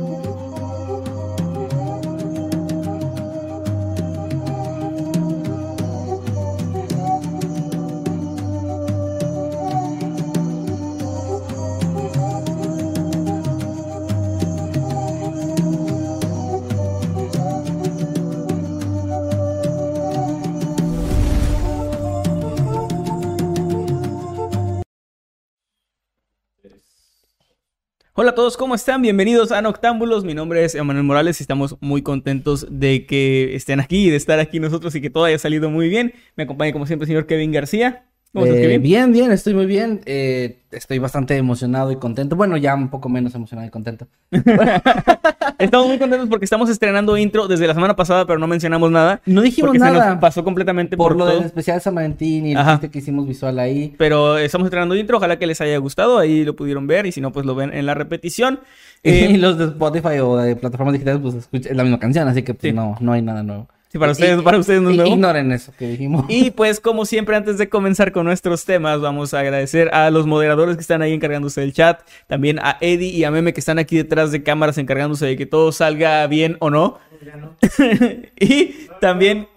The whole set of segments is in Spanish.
Thank you. Hola a todos, ¿cómo están? Bienvenidos a Noctámbulos. Mi nombre es Emanuel Morales y estamos muy contentos de que estén aquí de estar aquí nosotros y que todo haya salido muy bien. Me acompaña como siempre el señor Kevin García. ¿Cómo estás, Eh, bien, bien, estoy muy bien. Eh, estoy bastante emocionado y contento. Bueno, ya un poco menos emocionado y contento. Estamos muy contentos porque estamos estrenando intro desde la semana pasada, pero no mencionamos nada. No dijimos porque se nada nos pasó completamente por, por lo todo. del especial de San Valentín y el Ajá. chiste que hicimos visual ahí. Pero estamos estrenando intro, ojalá que les haya gustado, ahí lo pudieron ver y si no, pues lo ven en la repetición. y Eh, los de Spotify o de plataformas digitales, pues escucha- es la misma canción, así que pues, Sí. no, no hay nada nuevo. Sí, para Y- ustedes, para ustedes no es y- nuevo. Ignoren eso que dijimos. Y pues como siempre antes de comenzar con nuestros temas vamos a agradecer a los moderadores que están ahí encargándose del chat, también a Eddie y a Meme que están aquí detrás de cámaras encargándose de que todo salga bien o no. y también,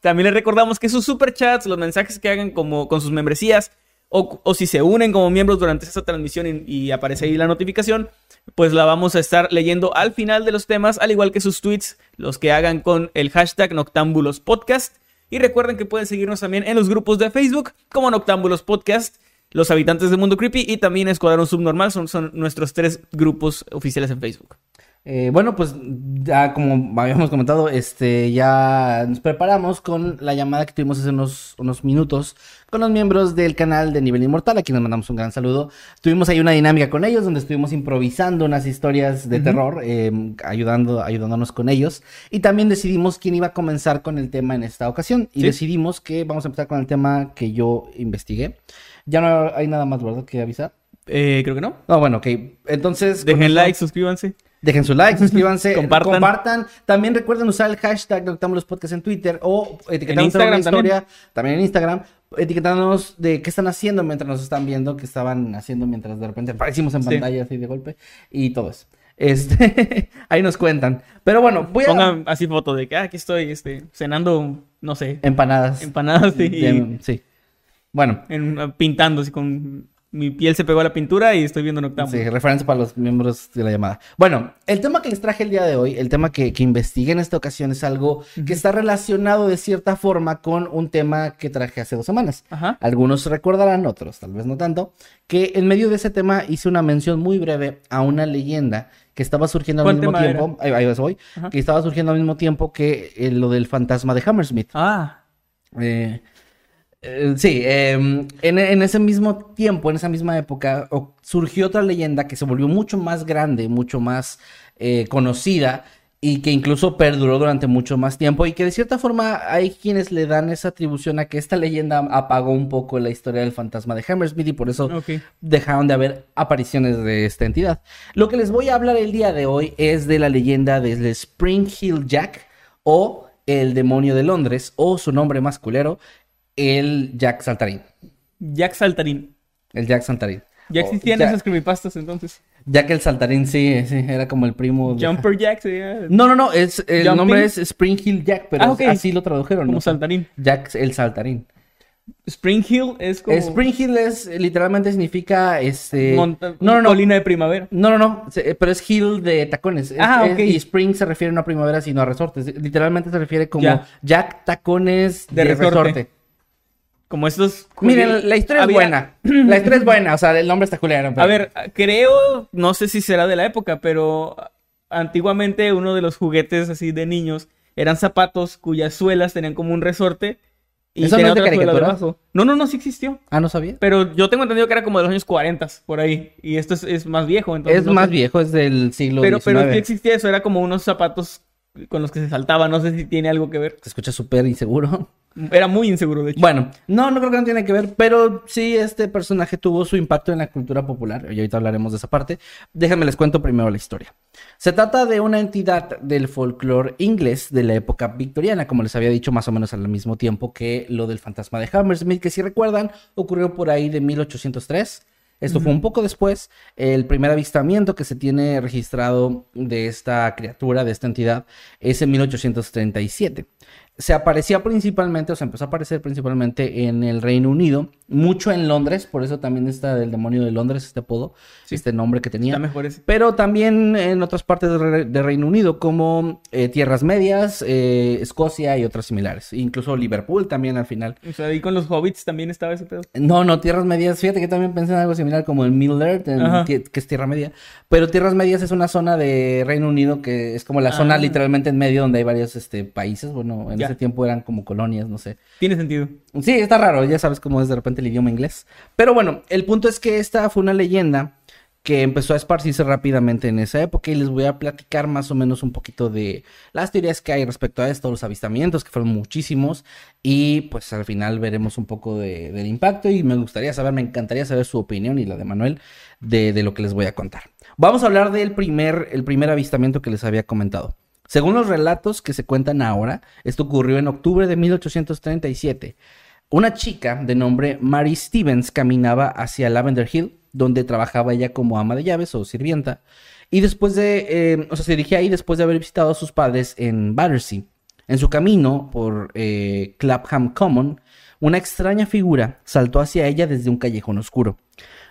también les recordamos que sus superchats, los mensajes que hagan como con sus membresías o, o si se unen como miembros durante esta transmisión y, aparece ahí la notificación, pues la vamos a estar leyendo al final de los temas, al igual que sus tweets, los que hagan con el hashtag Noctámbulos Podcast. Y recuerden que pueden seguirnos también en los grupos de Facebook como Noctámbulos Podcast, Los Habitantes del Mundo Creepy y también Escuadrón Subnormal. Son, son nuestros tres grupos oficiales en Facebook. Eh, bueno, pues ya como habíamos comentado, este, ya nos preparamos con la llamada que tuvimos hace unos, unos minutos con los miembros del canal de Nivel Inmortal, a quienes mandamos un gran saludo. Tuvimos ahí una dinámica con ellos donde estuvimos improvisando unas historias de terror, eh, ayudando, ayudándonos con ellos. Y también decidimos quién iba a comenzar con el tema en esta ocasión. Y Sí. decidimos que vamos a empezar con el tema que yo investigué. Ya no hay nada más, ¿verdad? Que avisar. Eh, creo que no. No, bueno, ok. Entonces. Dejen like, suscríbanse. Dejen su like, suscríbanse, Compartan. compartan. También recuerden usar el hashtag Noctámbulos Podcast en Twitter o etiquetarnos en, Instagram una historia, también. en Instagram, etiquetándonos de qué están haciendo mientras nos están viendo, qué estaban haciendo mientras de repente aparecimos en Sí. pantalla así de golpe y todo eso. Este, ahí nos cuentan. Pero bueno, voy a Pongan así foto de que ah, aquí estoy este, cenando, no sé, empanadas. empanadas De- sí. Bueno, en- pintando así con mi piel se pegó a la pintura y estoy viendo Noctámbulos. Sí, referencia para los miembros de la llamada. Bueno, el tema que les traje el día de hoy, el tema que, que investigué en esta ocasión es algo que está relacionado de cierta forma con un tema que traje hace dos semanas. Ajá. Algunos recordarán, otros tal vez no tanto, que en medio de ese tema hice una mención muy breve a una leyenda que estaba surgiendo al ¿Cuál mismo tiempo, ahí, ahí Ajá. que estaba surgiendo al mismo tiempo que eh, lo del fantasma de Hammersmith. Ah, eh, sí, em, en, en ese mismo tiempo, en esa misma época, surgió otra leyenda que se volvió mucho más grande, mucho más eh, conocida y que incluso perduró durante mucho más tiempo y que de cierta forma hay quienes le dan esa atribución a que esta leyenda apagó un poco la historia del fantasma de Hammersmith y por eso dejaron de haber apariciones de esta entidad. Lo que les voy a hablar el día de hoy es de la leyenda del Spring Hill Jack o el demonio de Londres o su nombre más culero, el Jack Saltarín. Jack Saltarín. El Jack Saltarín. Ya O existían Jack, esas creepypastas entonces. Jack el Saltarín, sí, sí, era como el primo. de- Jumper Jack sería No, no, no, es, el Jumping. nombre es Spring Hill Jack, pero Ah, así lo tradujeron. como ¿no? saltarín. Jack el Saltarín. Spring Hill es como Spring Hill es, literalmente significa, este... monta- no, no, no. colina de primavera. No, no, no, se- pero es hill de tacones. Es- Ah, es- ok. Y spring se refiere no a primavera, sino a resortes. Literalmente se refiere como Ya. Jack tacones De de, resorte. resorte. Como estos. Miren, la historia Había- es buena. La historia es buena, o sea, el nombre está culero. pero- A ver, creo, no sé si será de la época, pero antiguamente uno de los juguetes así de niños eran zapatos cuyas suelas tenían como un resorte Y ¿Eso no es de caricatura? No, no, no, sí existió. Ah, ¿no sabía? Pero yo tengo entendido que era como de los años 40, por ahí. Y esto es, es más viejo, entonces. es no más sé. viejo, es del siglo Pero, XIX. pero sí existía eso, era como unos zapatos con los que se saltaba. No sé si tiene algo que ver. Se escucha súper inseguro. Era muy inseguro, de hecho. Bueno, no, no creo que no tiene que ver, pero sí este personaje tuvo su impacto en la cultura popular, y ahorita hablaremos de esa parte. Déjenme les cuento primero la historia. Se trata de una entidad del folclore inglés de la época victoriana, como les había dicho más o menos al mismo tiempo que lo del fantasma de Hammersmith, que si recuerdan ocurrió por ahí de 1803. Esto fue un poco después. El primer avistamiento que se tiene registrado de esta criatura, de esta entidad, es en 1837 se aparecía principalmente, o se empezó a aparecer principalmente en el Reino Unido, mucho en Londres, por eso también está del demonio de Londres, este apodo, Sí. este nombre que tenía. Mejor. Pero también en otras partes del Re- de Reino Unido, como eh, Tierras Medias, eh, Escocia y otras similares. Incluso Liverpool también al final. O sea, ahí con los hobbits también estaba ese pedo. No, no, Tierras Medias, fíjate que también pensé en algo similar como el Middle Earth, en que es Tierra Media. Pero Tierras Medias es una zona de Reino Unido que es como la zona Ah. literalmente en medio donde hay varios este, países. Bueno, en Ya. ese tiempo eran como colonias, no sé. Tiene sentido. Sí, está raro, ya sabes cómo es de repente el idioma inglés. Pero bueno, el punto es que esta fue una leyenda que empezó a esparcirse rápidamente en esa época y les voy a platicar más o menos un poquito de las teorías que hay respecto a esto, los avistamientos, que fueron muchísimos, y pues al final veremos un poco de- del impacto y me gustaría saber, me encantaría saber su opinión y la de Manuel de, de lo que les voy a contar. Vamos a hablar del primer, el primer avistamiento que les había comentado. Según los relatos que se cuentan ahora, esto ocurrió en octubre de 1837. Una chica de nombre Mary Stevens caminaba hacia Lavender Hill, donde trabajaba ella como ama de llaves o sirvienta, y después de, eh, o sea, se dirigía ahí después de haber visitado a sus padres en Battersea. En su camino por eh, Clapham Common, una extraña figura saltó hacia ella desde un callejón oscuro.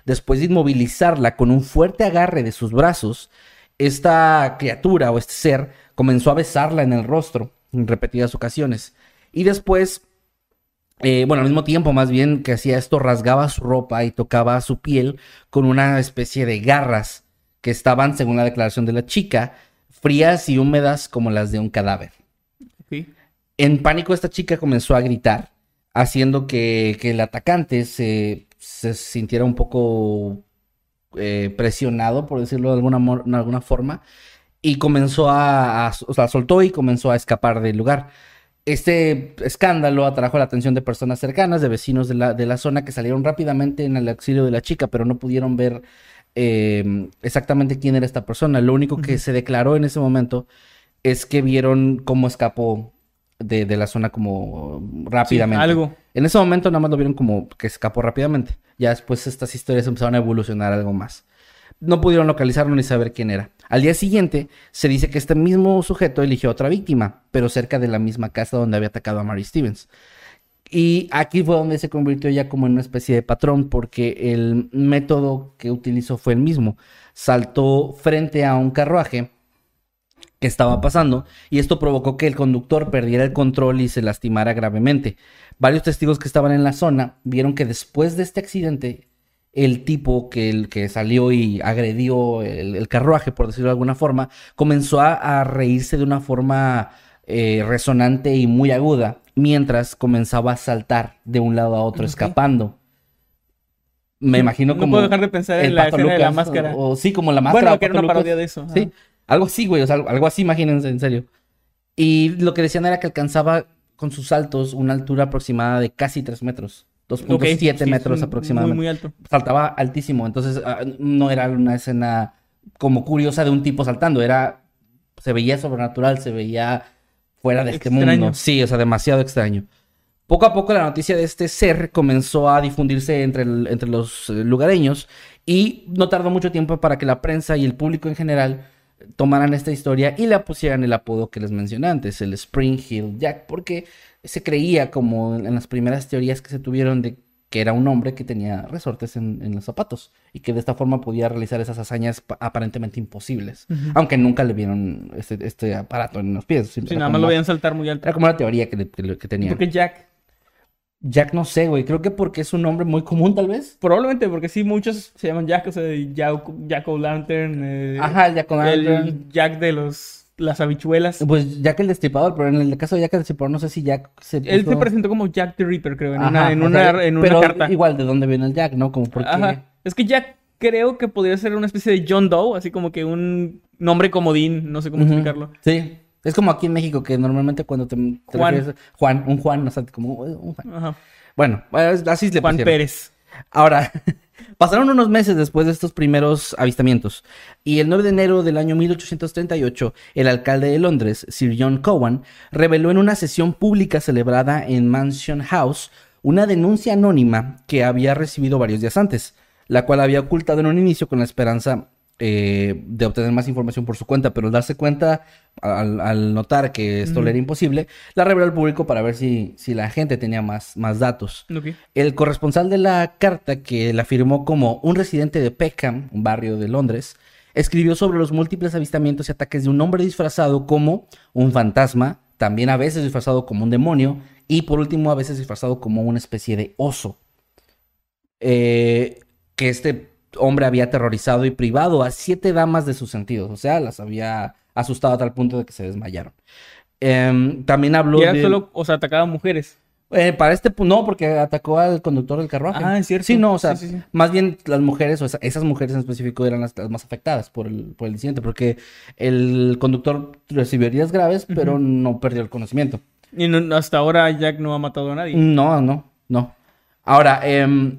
Después de inmovilizarla con un fuerte agarre de sus brazos, esta criatura o este ser comenzó a besarla en el rostro en repetidas ocasiones. Y después, eh, bueno, al mismo tiempo más bien que hacía esto, rasgaba su ropa y tocaba su piel con una especie de garras que estaban, según la declaración de la chica, frías y húmedas como las de un cadáver. Sí. En pánico esta chica comenzó a gritar, haciendo que, que el atacante se, se sintiera un poco eh, presionado, por decirlo de alguna, de alguna forma, y comenzó a, a- o sea, soltó y comenzó a escapar del lugar. Este escándalo atrajo la atención de personas cercanas, de vecinos de la, de la zona que salieron rápidamente en el auxilio de la chica, pero no pudieron ver eh, exactamente quién era esta persona. Lo único que se declaró en ese momento es que vieron cómo escapó de, de la zona como rápidamente. algo. En ese momento nada más lo vieron como que escapó rápidamente. Ya después estas historias empezaron a evolucionar algo más. No pudieron localizarlo ni saber quién era. Al día siguiente se dice que este mismo sujeto eligió otra víctima, pero cerca de la misma casa donde había atacado a Mary Stevens. Y aquí fue donde se convirtió ya como en una especie de patrón, porque el método que utilizó fue el mismo. Saltó frente a un carruaje que estaba pasando y esto provocó que el conductor perdiera el control y se lastimara gravemente. Varios testigos que estaban en la zona vieron que después de este accidente el tipo que, el, que salió y agredió el, el carruaje, por decirlo de alguna forma, comenzó a, a reírse de una forma eh, resonante y muy aguda, mientras comenzaba a saltar de un lado a otro, escapando. Me imagino No como... puedo dejar de pensar en la escena de la máscara. O, o sí, como la máscara. bueno, que era una Lucas. parodia de eso. Sí, algo así, güey, o sea, algo, algo así, imagínense, en serio. Y lo que decían era que alcanzaba con sus saltos una altura aproximada de casi 3 metros, 2.7 Ok, sí, es metros aproximadamente. Muy, muy alto. Saltaba altísimo, entonces ah, no era una escena como curiosa de un tipo saltando, era, se veía sobrenatural, se veía fuera de este mundo. Sí, o sea, demasiado extraño. Poco a poco la noticia de este ser comenzó a difundirse entre, el- entre los eh, lugareños y no tardó mucho tiempo para que la prensa y el público en general tomaran esta historia y le pusieran el apodo que les mencioné antes, el Spring Hill Jack, porque se creía como en las primeras teorías que se tuvieron de que era un hombre que tenía resortes en, en los zapatos y que de esta forma podía realizar esas hazañas pa- aparentemente imposibles, aunque nunca le vieron este, este aparato en los pies. Sí, nada más lo veían saltar muy alto. Era como una teoría que, que que tenía. ¿Por qué Jack? Jack no sé, güey. Creo que porque es un nombre muy común, tal vez. Probablemente, porque sí, muchos se llaman Jack, o sea, Jack, Jack O'Lantern. eh, Ajá, el Jack El O'Lantern. Jack de los las habichuelas. Pues Jack el Destripador, pero en el caso de Jack el Destripador no sé si Jack se Él se presentó como Jack the Ripper, creo, en Ajá, una, en una, sea, en una pero carta. igual, ¿de dónde viene el Jack, no? Como porque... Ajá. Es que Jack creo que podría ser una especie de John Doe, así como que un nombre comodín, no sé cómo explicarlo. Sí. Es como aquí en México que normalmente cuando te, te Juan. refieres- Juan, un Juan, o sea, como un Juan. Ajá. Bueno, pues, así le Juan pusieron. Pérez. Ahora, pasaron unos meses después de estos primeros avistamientos y el 9 de enero del año 1838, el alcalde de Londres, Sir John Cowan, reveló en una sesión pública celebrada en Mansion House una denuncia anónima que había recibido varios días antes, la cual había ocultado en un inicio con la esperanza eh, de obtener más información por su cuenta, pero al darse cuenta, al, al notar que esto le era imposible, la reveló al público para ver si, si la gente tenía más, más datos. El corresponsal de la carta, que la firmó como un residente de Peckham, un barrio de Londres, escribió sobre los múltiples avistamientos y ataques de un hombre disfrazado como un fantasma, también a veces disfrazado como un demonio, y por último a veces disfrazado como una especie de oso. Eh, que este hombre había aterrorizado y privado a siete damas de sus sentidos, o sea, las había asustado a tal punto de que se desmayaron. Em, también habló Y era de... solo, o sea, atacaba a mujeres. Eh, para este punto, no, porque atacó al conductor del carruaje. Ah, es cierto. Sí, no, o sea, Sí, sí, sí. más bien las mujeres, o esa- esas mujeres en específico eran las, las más afectadas por el, por el incidente, porque el conductor recibió heridas graves, pero no perdió el conocimiento. Y no- hasta ahora Jack no ha matado a nadie. No, no, no. Ahora, em,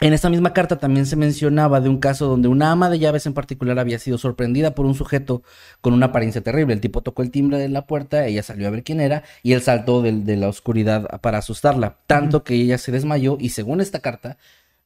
en esta misma carta también se mencionaba de un caso donde una ama de llaves en particular había sido sorprendida por un sujeto con una apariencia terrible. El tipo tocó el timbre de la puerta, ella salió a ver quién era y él saltó del- de, la oscuridad para asustarla. Tanto que ella se desmayó y según esta carta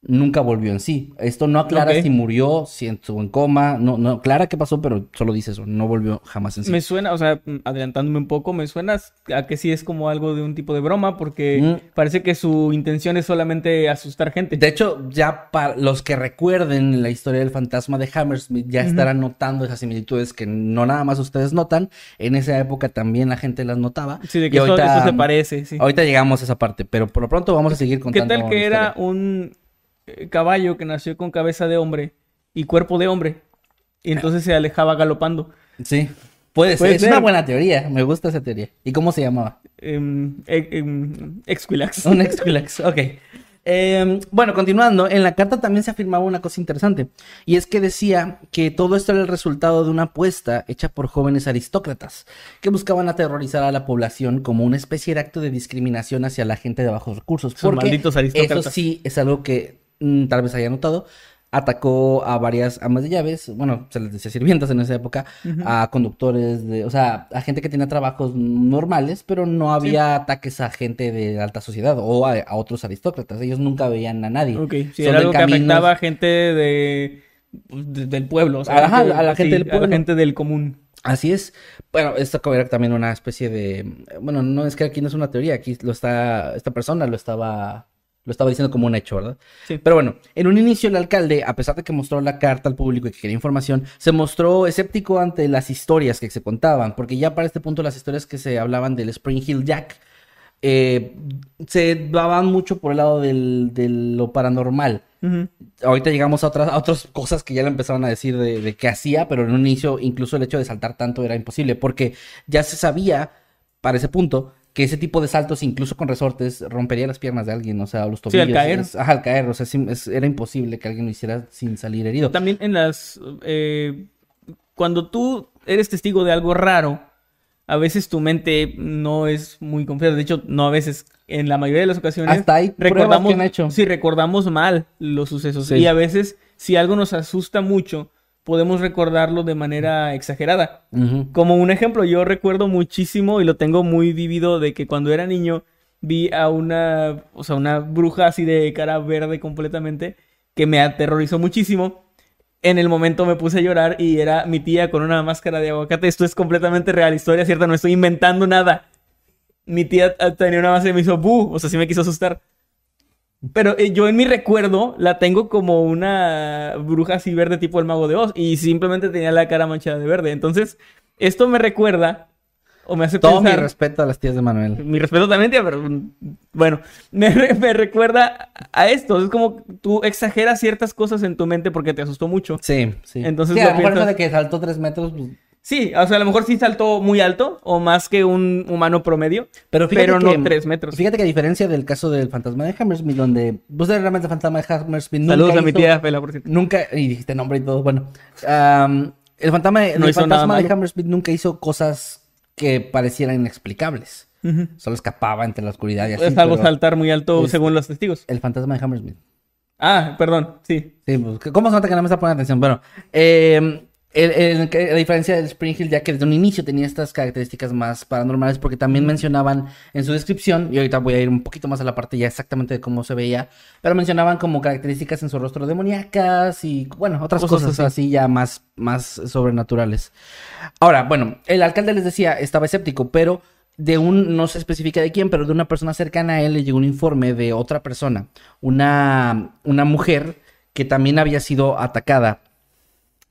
nunca volvió en sí. Esto no aclara si murió, si estuvo en coma, no, no aclara qué pasó, pero solo dice eso, no volvió jamás en sí. Me suena, o sea, adelantándome un poco, me suena a que sí es como algo de un tipo de broma, porque Mm. parece que su intención es solamente asustar gente. De hecho, ya para los que recuerden la historia del fantasma de Hammersmith, ya estarán notando esas similitudes que no nada más ustedes notan. En esa época también la gente las notaba. Sí, de Y que eso, ahorita- eso se parece, sí. Ahorita llegamos a esa parte, pero por lo pronto vamos a seguir ¿Qué contando. tal que era un caballo que nació con cabeza de hombre y cuerpo de hombre? Y entonces se alejaba galopando. Sí, puede ser. Es una buena teoría. Me gusta esa teoría. ¿Y cómo se llamaba? Em, e- em, Exquilax. Un Exquilax, ok. Eh, bueno, continuando, en la carta también se afirmaba una cosa interesante, y es que decía que todo esto era el resultado de una apuesta hecha por jóvenes aristócratas que buscaban aterrorizar a la población como una especie de acto de discriminación hacia la gente de bajos recursos. Porque malditos aristócratas. Eso sí es algo que tal vez haya notado. Atacó a varias amas de llaves, bueno, se les decía sirvientas en esa época, a conductores de, o sea, a gente que tenía trabajos normales, pero no había ataques a gente de alta sociedad o a, a otros aristócratas. Ellos nunca veían a nadie. Ok, sí, era algo que afectaba a gente de, de- del pueblo. o sea, Ajá, a la gente sí, del A pueblo. la gente del común. Así es. Bueno, esto era también una especie de, bueno, no es que aquí no es una teoría, aquí lo está, esta persona lo estaba, lo estaba diciendo como un hecho, ¿verdad? Sí. Pero bueno, en un inicio el alcalde, a pesar de que mostró la carta al público y que quería información, se mostró escéptico ante las historias que se contaban, porque ya para este punto las historias que se hablaban del Spring Hill Jack eh, se daban mucho por el lado del, de lo paranormal. Ahorita llegamos a otras, a otras cosas que ya le empezaron a decir de, de qué hacía, pero en un inicio incluso el hecho de saltar tanto era imposible, porque ya se sabía para ese punto que ese tipo de saltos, incluso con resortes, rompería las piernas de alguien, o sea, los Sí, al tobillos. caer. es- ajá, al caer, o sea, es- era imposible que alguien lo hiciera sin salir herido. También en las... eh, cuando tú eres testigo de algo raro, a veces tu mente no es muy confiada. De hecho, no a veces, en la mayoría de las ocasiones... Hasta pruebas recordamos, que han hecho. Sí, recordamos mal los sucesos. Sí. Y a veces, si algo nos asusta mucho, podemos recordarlo de manera exagerada. Como un ejemplo, yo recuerdo muchísimo y lo tengo muy vivido de que cuando era niño vi a una, o sea, una bruja así de cara verde completamente que me aterrorizó muchísimo. En el momento me puse a llorar y era mi tía con una máscara de aguacate. Esto es completamente real, historia cierta, no estoy inventando nada. Mi tía ah, tenía una máscara y me hizo bu, o sea, sí me quiso asustar. Pero eh, yo en mi recuerdo la tengo como una bruja así verde tipo el mago de Oz y simplemente tenía la cara manchada de verde. Entonces, esto me recuerda o me hace Todo mi respeto a las tías de Manuel. Mi respeto también, tía, pero mm, bueno, me, re- me recuerda a esto. Es como tú exageras ciertas cosas en tu mente porque te asustó mucho. Sí, sí. Entonces Sí, lo a lo mejor eso piensas- de que saltó tres metros, pues, Sí, o sea, a lo mejor sí saltó muy alto o más que un humano promedio, Pero, fíjate pero que- no tres metros. Fíjate que a diferencia del caso del fantasma de Hammersmith, donde pues realmente el fantasma de Hammersmith nunca Saludos a mi tía Fela, por cierto. Nunca, y dijiste nombre y todo, bueno. el fantasma, de- No el fantasma de. Hammersmith nunca hizo cosas que parecieran inexplicables. Solo escapaba entre la oscuridad y así. Es algo saltar muy alto según los testigos. El fantasma de Hammersmith. Ah, perdón, sí. Sí, pues, ¿cómo se nota que no me está poniendo atención? Bueno, eh, el- el- que- la diferencia del Spring Hill ya que desde un inicio tenía estas características más paranormales porque también mencionaban en su descripción, y ahorita voy a ir un poquito más a la parte ya exactamente de cómo se veía, pero mencionaban como características en su rostro demoníacas y, bueno, otras Cosas cosas, así. así ya más, más sobrenaturales. Ahora, bueno, el alcalde les decía, estaba escéptico, pero de un, no se especifica de quién, pero de una persona cercana a él le llegó un informe de otra persona, una, una mujer que también había sido atacada.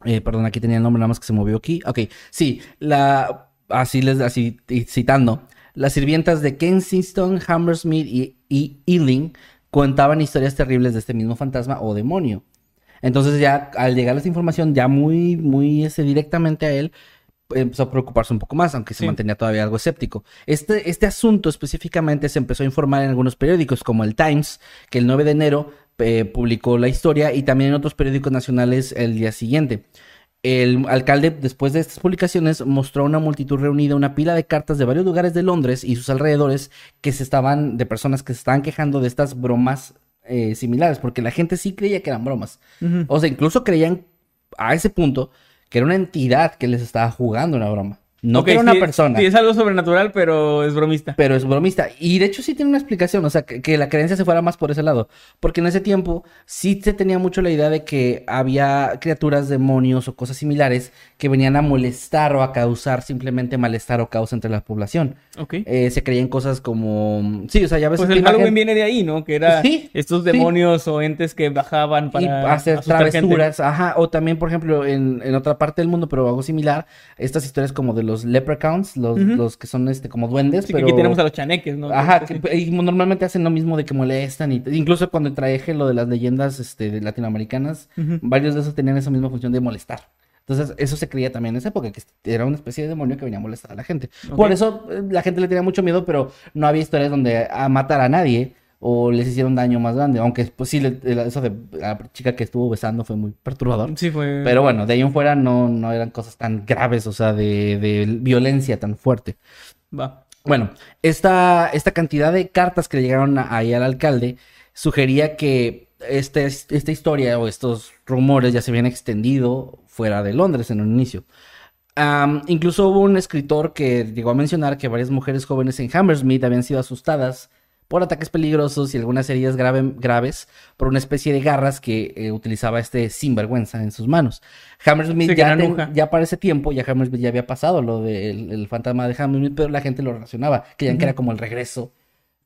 Eh, perdón, aquí tenía el nombre nada más que se movió aquí. Ok, sí, la, así les, así citando, las sirvientas de Kensington, Hammersmith y, y Ealing contaban historias terribles de este mismo fantasma o demonio. Entonces ya al llegar esta información ya muy, muy este, directamente a él, empezó a preocuparse un poco más, aunque se mantenía todavía algo escéptico. Este, este asunto específicamente se empezó a informar en algunos periódicos como el Times, que el 9 de enero eh, publicó la historia y también en otros periódicos nacionales el día siguiente. El alcalde, después de estas publicaciones, mostró a una multitud reunida una pila de cartas de varios lugares de Londres y sus alrededores que se estaban, de personas que se estaban quejando de estas bromas eh, similares, porque la gente sí creía que eran bromas. O sea, incluso creían a ese punto que era una entidad que les estaba jugando una broma. No que era una sí, persona. Sí, es algo sobrenatural, pero es bromista. Pero es bromista. Y de hecho sí tiene una explicación, o sea, que, que la creencia se fuera más por ese lado. Porque en ese tiempo sí se tenía mucho la idea de que había criaturas, demonios o cosas similares que venían a molestar o a causar simplemente malestar o caos entre la población. Eh, se creían cosas como... Sí, o sea, ya ves Pues el Halloween imagen- viene de ahí, ¿no? Que era Sí, estos sí. demonios o entes que bajaban y para hacer asustar gente. travesuras, ajá, o también, por ejemplo, en, en otra parte del mundo, pero algo similar, estas historias como de los leprechauns, los, los que son este como duendes, Sí, que pero... aquí tenemos a los chaneques, ¿no? Ajá, que- y normalmente hacen lo mismo de que molestan y incluso cuando traje lo de las leyendas este, de latinoamericanas, varios de esos tenían esa misma función de molestar. Entonces, eso se creía también en esa época, que era una especie de demonio que venía a molestar a la gente. Por eso eh, la gente le tenía mucho miedo, pero no había historias donde a matar a nadie o les hicieron daño más grande. Aunque, pues sí, eso de la chica que estuvo besando fue muy perturbador. Sí, fue. Pero bueno, de ahí en fuera no, no eran cosas tan graves, o sea, de, de violencia tan fuerte. Va. Bueno, esta, esta cantidad de cartas que le llegaron ahí al alcalde sugería que este, esta historia o estos rumores ya se habían extendido fuera de Londres en un inicio. Incluso hubo un escritor que llegó a mencionar que varias mujeres jóvenes en Hammersmith habían sido asustadas por ataques peligrosos y algunas heridas grave- graves por una especie de garras que eh, utilizaba este sinvergüenza en sus manos. Hammersmith Sí, ya, ya para ese tiempo, ya Hammersmith ya había pasado lo del el fantasma de Hammersmith, pero la gente lo relacionaba, creían que era como el regreso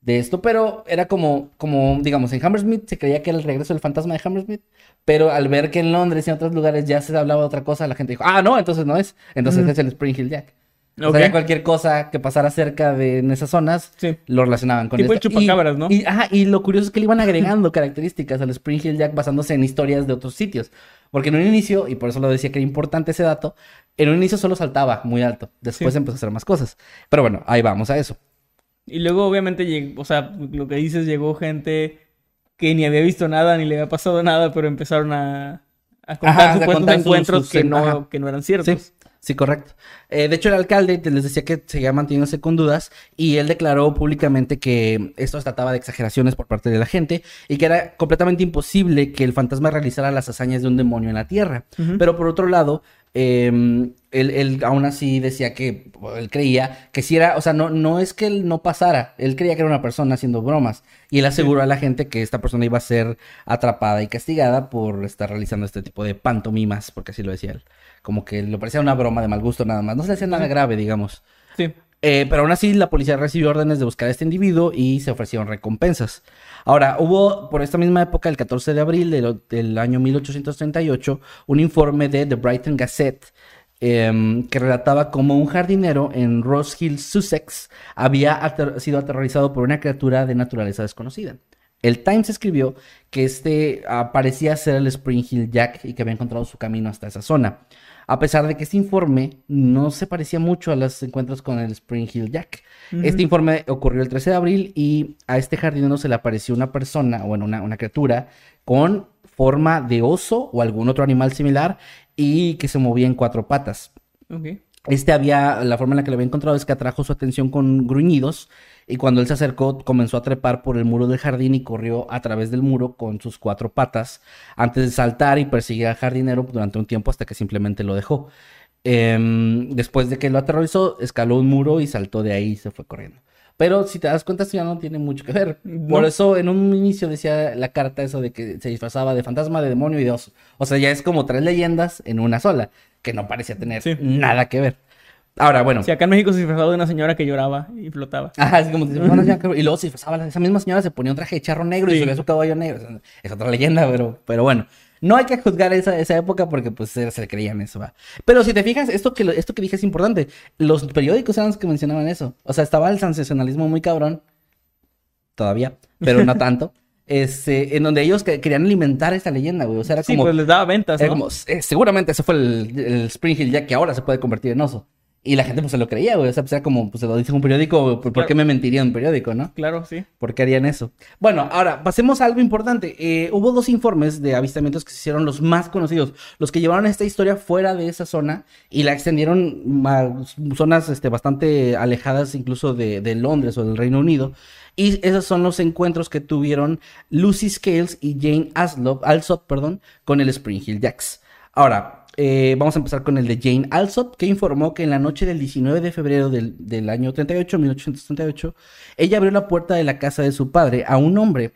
de esto, pero era como, como, digamos, en Hammersmith se creía que era el regreso del fantasma de Hammersmith, pero al ver que en Londres y en otros lugares ya se hablaba de otra cosa, la gente dijo, ah, no, entonces no es, entonces es el Spring Hill Jack. O sea, ya cualquier cosa que pasara cerca de en esas zonas, Sí. lo relacionaban con Tipo esto. chupacabras, y, ¿no? Y, ajá, y lo curioso es que le iban agregando características al Spring Hill Jack basándose en historias de otros sitios. Porque en un inicio, y por eso lo decía que era importante ese dato, en un inicio solo saltaba muy alto. Después Sí. empezó a hacer más cosas. Pero bueno, ahí vamos a eso. Y luego, obviamente, llegó, o sea, lo que dices, llegó gente que ni había visto nada, ni le había pasado nada, pero empezaron a, a contar Ajá, a supuestos contar encuentros sus- que, no, ajá. que no eran ciertos. Sí, sí, correcto. Eh, de hecho, el alcalde les decía que seguía manteniéndose con dudas y él declaró públicamente que esto se trataba de exageraciones por parte de la gente y que era completamente imposible que el fantasma realizara las hazañas de un demonio en la tierra. Pero por otro lado, eh, él, él aún así decía que él creía que si era, o sea, no, no es que él no pasara, él creía que era una persona haciendo bromas y él aseguró a la gente que esta persona iba a ser atrapada y castigada por estar realizando este tipo de pantomimas, porque así lo decía él. Como que le parecía una broma de mal gusto nada más, no se le hacía nada grave, digamos. Sí. Eh, pero aún así, la policía recibió órdenes de buscar a este individuo y se ofrecieron recompensas. Ahora, hubo por esta misma época, el 14 de abril del, año 1838, un informe de The Brighton Gazette em, que relataba cómo un jardinero en Ross Hill, Sussex, había sido aterrorizado por una criatura de naturaleza desconocida. El Times escribió que este parecía ser el Spring Hill Jack y que había encontrado su camino hasta esa zona. A pesar de que este informe no se parecía mucho a los encuentros con el Spring Hill Jack. Este informe ocurrió el 13 de abril y a este jardinero se le apareció una persona, bueno, una, una criatura con forma de oso o algún otro animal similar y que se movía en cuatro patas. Ok. Este había, la forma en la que lo había encontrado es que atrajo su atención con gruñidos y cuando él se acercó comenzó a trepar por el muro del jardín y corrió a través del muro con sus cuatro patas antes de saltar y perseguir al jardinero durante un tiempo hasta que simplemente lo dejó. Em, después de que lo aterrorizó, escaló un muro y saltó de ahí y se fue corriendo. Pero si te das cuenta, esto ya no tiene mucho que ver. Por eso en un inicio decía la carta eso de que se disfrazaba de fantasma, de demonio y de oso. O sea, ya es como tres leyendas en una sola, que no parecía tener Sí. nada que ver. Ahora, bueno. Si acá en México se disfrazaba de una señora que lloraba y flotaba. Ajá, así como y luego se disfrazaba, esa misma señora se ponía un traje de charro negro y subía su caballo negro. Es- Es otra leyenda, pero, pero bueno. No hay que juzgar esa, esa época porque pues se, se creían eso, va. Pero si te fijas, esto que, esto que dije es importante. Los periódicos eran los que mencionaban eso. O sea, estaba el sensacionalismo muy cabrón. Todavía, pero no tanto. Este, en donde ellos que- querían alimentar esta leyenda, güey. O sea, era Sí, como... pues les daba ventas, como, eh, seguramente ese fue el, el Spring Hill Jack que ahora se puede convertir en oso. Y la gente pues se lo creía, güey. O sea, pues era como, pues se lo dice un periódico, ¿por, por qué me mentiría un periódico, no? Claro, sí. ¿Por qué harían eso? Bueno, ahora pasemos a algo importante. Eh, hubo dos informes de avistamientos que se hicieron los más conocidos, los que llevaron esta historia fuera de esa zona y la extendieron a zonas este, bastante alejadas incluso de, de Londres o del Reino Unido. Y esos son los encuentros que tuvieron Lucy Scales y Jane Aslop, Alsop perdón, con el Spring Hill Jacks. Ahora, eh, vamos a empezar con el de Jane Alsop, que informó que en la noche del 19 de febrero del, del año 38, 1838, ella abrió la puerta de la casa de su padre a un hombre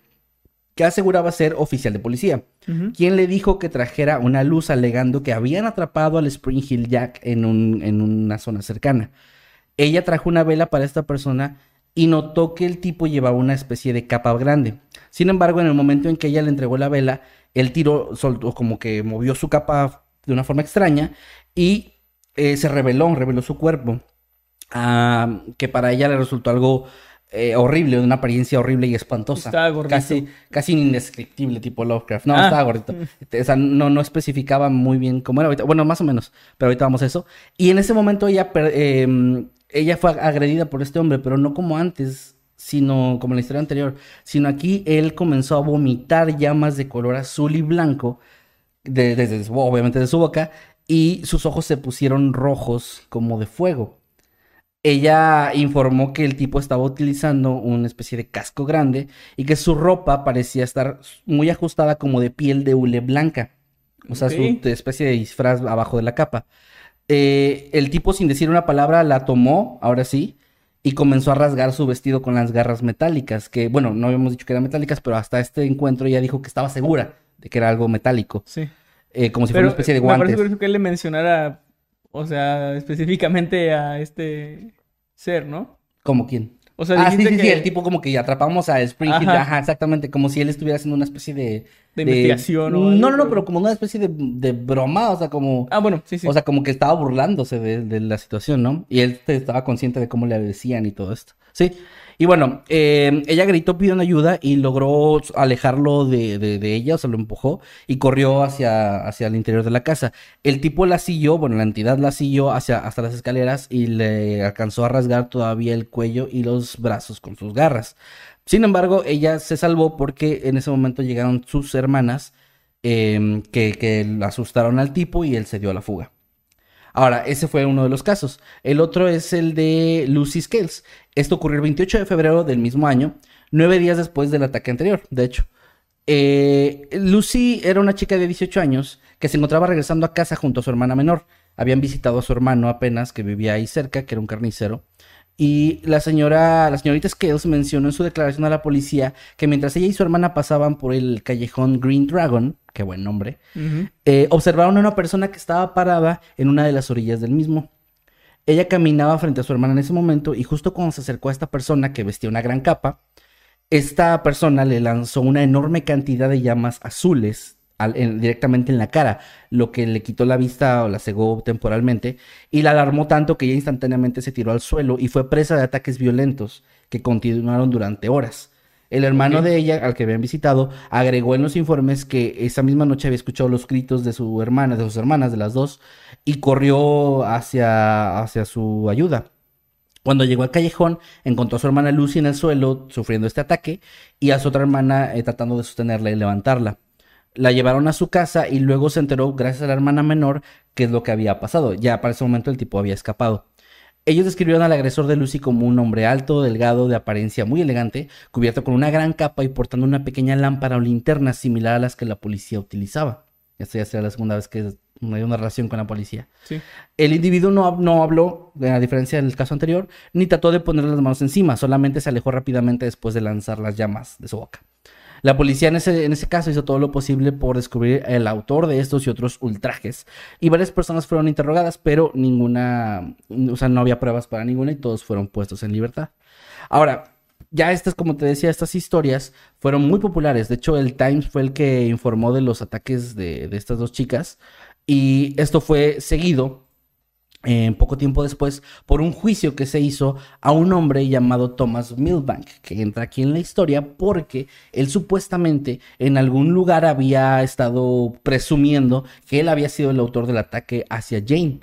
que aseguraba ser oficial de policía, quien le dijo que trajera una luz alegando que habían atrapado al Spring Hill Jack en, un- en una zona cercana. Ella trajo una vela para esta persona y notó que el tipo llevaba una especie de capa grande. Sin embargo, en el momento en que ella le entregó la vela, el tiro soltó como que movió su capa de una forma extraña y eh, se reveló, reveló su cuerpo, ah, que para ella le resultó algo eh, horrible, de una apariencia horrible y espantosa. Estaba gordito. Casi, casi indescriptible, tipo Lovecraft. No, Ah. estaba gordito. O sea, no, no especificaba muy bien cómo era ahorita. Bueno, más o menos, pero ahorita vamos a eso. Y en ese momento ella, eh, ella fue agredida por este hombre, pero no como antes, sino como en la historia anterior, sino aquí él comenzó a vomitar llamas de color azul y blanco, de- obviamente de su boca, y sus ojos se pusieron rojos como de fuego. Ella informó que el tipo estaba utilizando una especie de casco grande y que su ropa parecía estar muy ajustada como de piel de hule blanca. O sea, su especie de disfraz abajo de la capa. Eh, el tipo, sin decir una palabra, la tomó, ahora sí, y comenzó a rasgar su vestido con las garras metálicas. Que, bueno, no habíamos dicho que eran metálicas, pero hasta este encuentro ella dijo que estaba segura de que era algo metálico. Sí. eh, como si fuera una especie de me parece guantes. curioso que él le mencionara, o sea, específicamente a este ser, ¿no? ¿Como quién? O sea, ah, sí, sí, sí, el tipo como que atrapamos a Springfield, Ajá. ajá. exactamente, como si él estuviera haciendo una especie de... De investigación o No, no, no, pero- como una especie de, de broma, o sea, como... Ah, bueno, sí, sí. O sea, como que estaba burlándose de, de la situación, ¿no? Y él estaba consciente de cómo le decían y todo esto. Sí. Y bueno, eh, ella gritó pidiendo ayuda y logró alejarlo de, de- ella, o sea, lo empujó y corrió hacia, hacia el interior de la casa. El tipo la siguió, bueno, la entidad la siguió hacia, hasta las escaleras y le alcanzó a rasgar todavía el cuello y los brazos con sus garras. Sin embargo, ella se salvó porque en ese momento llegaron sus hermanas em, que, que asustaron al tipo y él se dio a la fuga. Ahora, ese fue uno de los casos. El otro es el de Lucy Scales. Esto ocurrió el 28 de febrero del mismo año, nueve días después del ataque anterior, de hecho. Eh, Lucy era una chica de 18 años que se encontraba regresando a casa junto a su hermana menor. Habían visitado a su hermano apenas, que vivía ahí cerca, que era un carnicero. Y la señora, la señorita Scales mencionó en su declaración a la policía que mientras ella y su hermana pasaban por el callejón Green Dragon, qué buen nombre, eh, observaron a una persona que estaba parada en una de las orillas del mismo. Ella caminaba frente a su hermana en ese momento y justo cuando se acercó a esta persona que vestía una gran capa, esta persona le lanzó una enorme cantidad de llamas azules al- en- directamente en la cara, lo que le quitó la vista o la cegó temporalmente y la alarmó tanto que ella instantáneamente se tiró al suelo y fue presa de ataques violentos que continuaron durante horas. El hermano de ella, al que habían visitado, agregó en los informes que esa misma noche había escuchado los gritos de su hermana, de sus hermanas, de las dos, y corrió hacia, hacia su ayuda. Cuando llegó al callejón, encontró a su hermana Lucy en el suelo sufriendo este ataque y a su otra hermana eh, tratando de sostenerla y levantarla. La llevaron a su casa y luego se enteró, gracias a la hermana menor, qué es lo que había pasado. Ya para ese momento el tipo había escapado. Ellos describieron al agresor de Lucy como un hombre alto, delgado, de apariencia muy elegante, cubierto con una gran capa y portando una pequeña lámpara o linterna similar a las que la policía utilizaba. Esta ya será la segunda vez que hay una relación con la policía. Sí. El individuo no, no habló, a diferencia del caso anterior, ni trató de ponerle las manos encima, solamente se alejó rápidamente después de lanzar las llamas de su boca. La policía en ese, en ese caso hizo todo lo posible por descubrir el autor de estos y otros ultrajes. Y varias personas fueron interrogadas, pero ninguna, o sea, no había pruebas para ninguna y todos fueron puestos en libertad. Ahora, ya estas, como te decía, estas historias fueron muy populares. De hecho, el Times fue el que informó de los ataques de, de estas dos chicas. Y esto fue seguido poco tiempo después por un juicio que se hizo a un hombre llamado Thomas Milbank, que entra aquí en la historia porque él supuestamente en algún lugar había estado presumiendo que él había sido el autor del ataque hacia Jane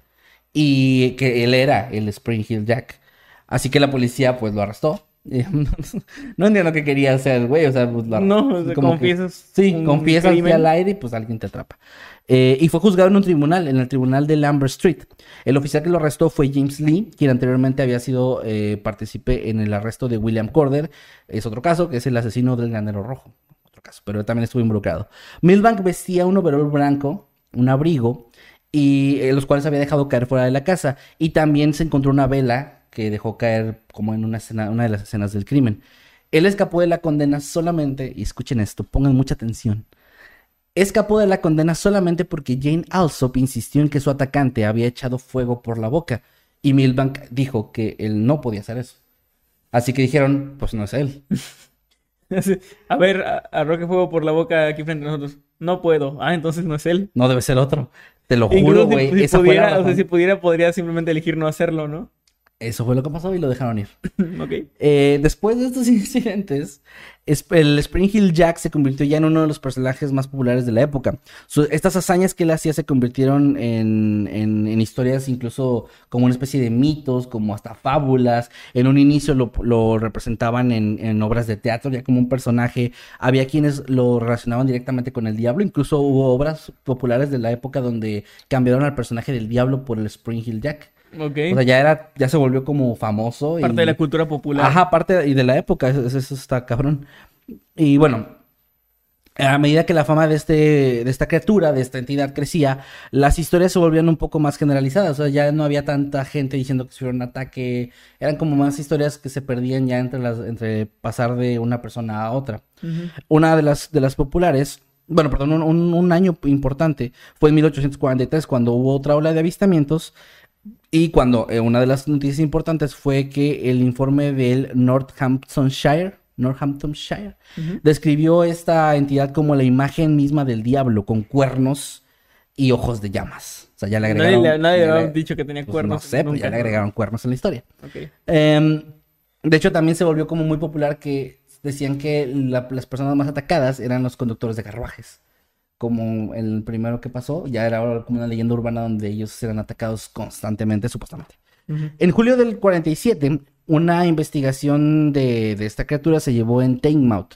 y que él era el Spring Hill Jack. Así que la policía pues lo arrestó. no entiendo qué quería hacer, güey. O sea, pues lo No, o sea, como que- confiesas sí, confiesas crimen. al aire y pues alguien te atrapa. Eh, y fue juzgado en un tribunal, en el tribunal de Lambert Street. El oficial que lo arrestó fue James Lee, quien anteriormente había sido eh, partícipe en el arresto de William Corder. Es otro caso, que es el asesino del granero rojo. Otro caso, pero también estuvo involucrado. Milbank vestía un overol blanco, un abrigo, y eh, los cuales había dejado caer fuera de la casa. Y también se encontró una vela que dejó caer como en una, escena, una de las escenas del crimen. Él escapó de la condena solamente, y escuchen esto, pongan mucha atención. Escapó de la condena solamente porque Jane Alsop insistió en que su atacante había echado fuego por la boca y Milbank dijo que él no podía hacer eso. Así que dijeron, pues no es él. A ver, arroje fuego por la boca aquí frente a nosotros. No puedo. Ah, entonces no es él. No debe ser otro. Te lo juro, si- güey. si, la pudiera, o sea, si pudiera, podría simplemente elegir no hacerlo, ¿no? Eso fue lo que pasó y lo dejaron ir. ok. Eh, después de estos incidentes, es- el Spring Hill Jack se convirtió ya en uno de los personajes más populares de la época. Su- estas hazañas que él hacía se convirtieron en, en- en historias incluso como una especie de mitos, como hasta fábulas. En un inicio lo, lo representaban en, en obras de teatro ya como un personaje. Había quienes lo relacionaban directamente con el diablo. Incluso hubo obras populares de la época donde cambiaron al personaje del diablo por el Spring Hill Jack. Ok. O sea, ya era, ya se volvió como famoso. Parte y- de la cultura popular. Ajá, parte y de la época, eso, eso está cabrón. Y bueno, a medida que la fama de, este, de esta criatura, de esta entidad crecía, las historias se volvían un poco más generalizadas. O sea, ya no había tanta gente diciendo que sufrió un ataque. Eran como más historias que se perdían ya entre, las, entre pasar de una persona a otra. Una de las, de las populares, bueno, perdón, un, un- un año importante fue en 1843, cuando hubo otra ola de avistamientos. Y cuando eh, una de las noticias importantes fue que el informe del Northamptonshire, Northamptonshire, describió esta entidad como la imagen misma del diablo, con cuernos y ojos de llamas. O sea, ya le agregaron. nadie le le- había dicho que tenía pues, cuernos. No sé, pues ya le agregaron cuernos en la historia. Em, de hecho, también se volvió como muy popular que decían que la- las personas más atacadas eran los conductores de carruajes. Como el primero que pasó, ya era como una leyenda urbana donde ellos eran atacados constantemente, supuestamente. En julio del 47, una investigación de, de esta criatura se llevó en Teignmouth.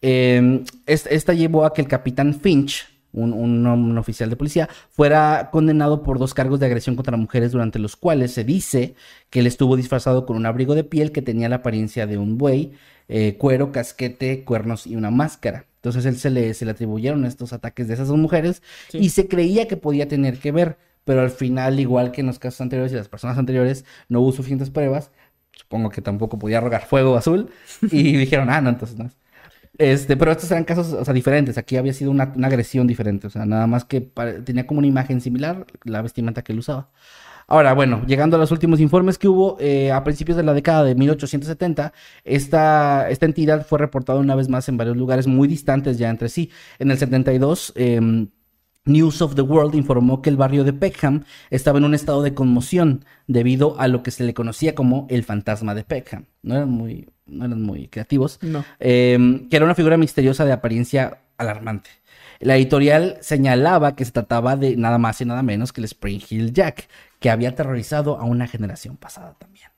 Eh, es- esta llevó a que el capitán Finch, un, un- un oficial de policía, fuera condenado por dos cargos de agresión contra mujeres, durante los cuales se dice que él estuvo disfrazado con un abrigo de piel que tenía la apariencia de un buey, eh, cuero, casquete, cuernos y una máscara. Entonces él se le, se le atribuyeron estos ataques de esas dos mujeres Sí. y se creía que podía tener que ver, pero al final, igual que en los casos anteriores y las personas anteriores, no hubo suficientes pruebas. Supongo que tampoco podía rogar fuego azul y dijeron, ah, no, entonces no. Es. Este, pero estos eran casos, o sea, diferentes. Aquí había sido una, una agresión diferente, o sea, nada más que tenía como una imagen similar la vestimenta que él usaba. Ahora, bueno, llegando a los últimos informes que hubo, eh, a principios de la década de 1870, esta, esta entidad fue reportada una vez más en varios lugares muy distantes ya entre sí. En el 72, em, News of the World informó que el barrio de Peckham estaba en un estado de conmoción debido a lo que se le conocía como el fantasma de Peckham. No era muy no eran muy creativos, No. eh, que era una figura misteriosa de apariencia alarmante. La editorial señalaba que se trataba de nada más y nada menos que el Spring Hill Jack, que había aterrorizado a una generación pasada también.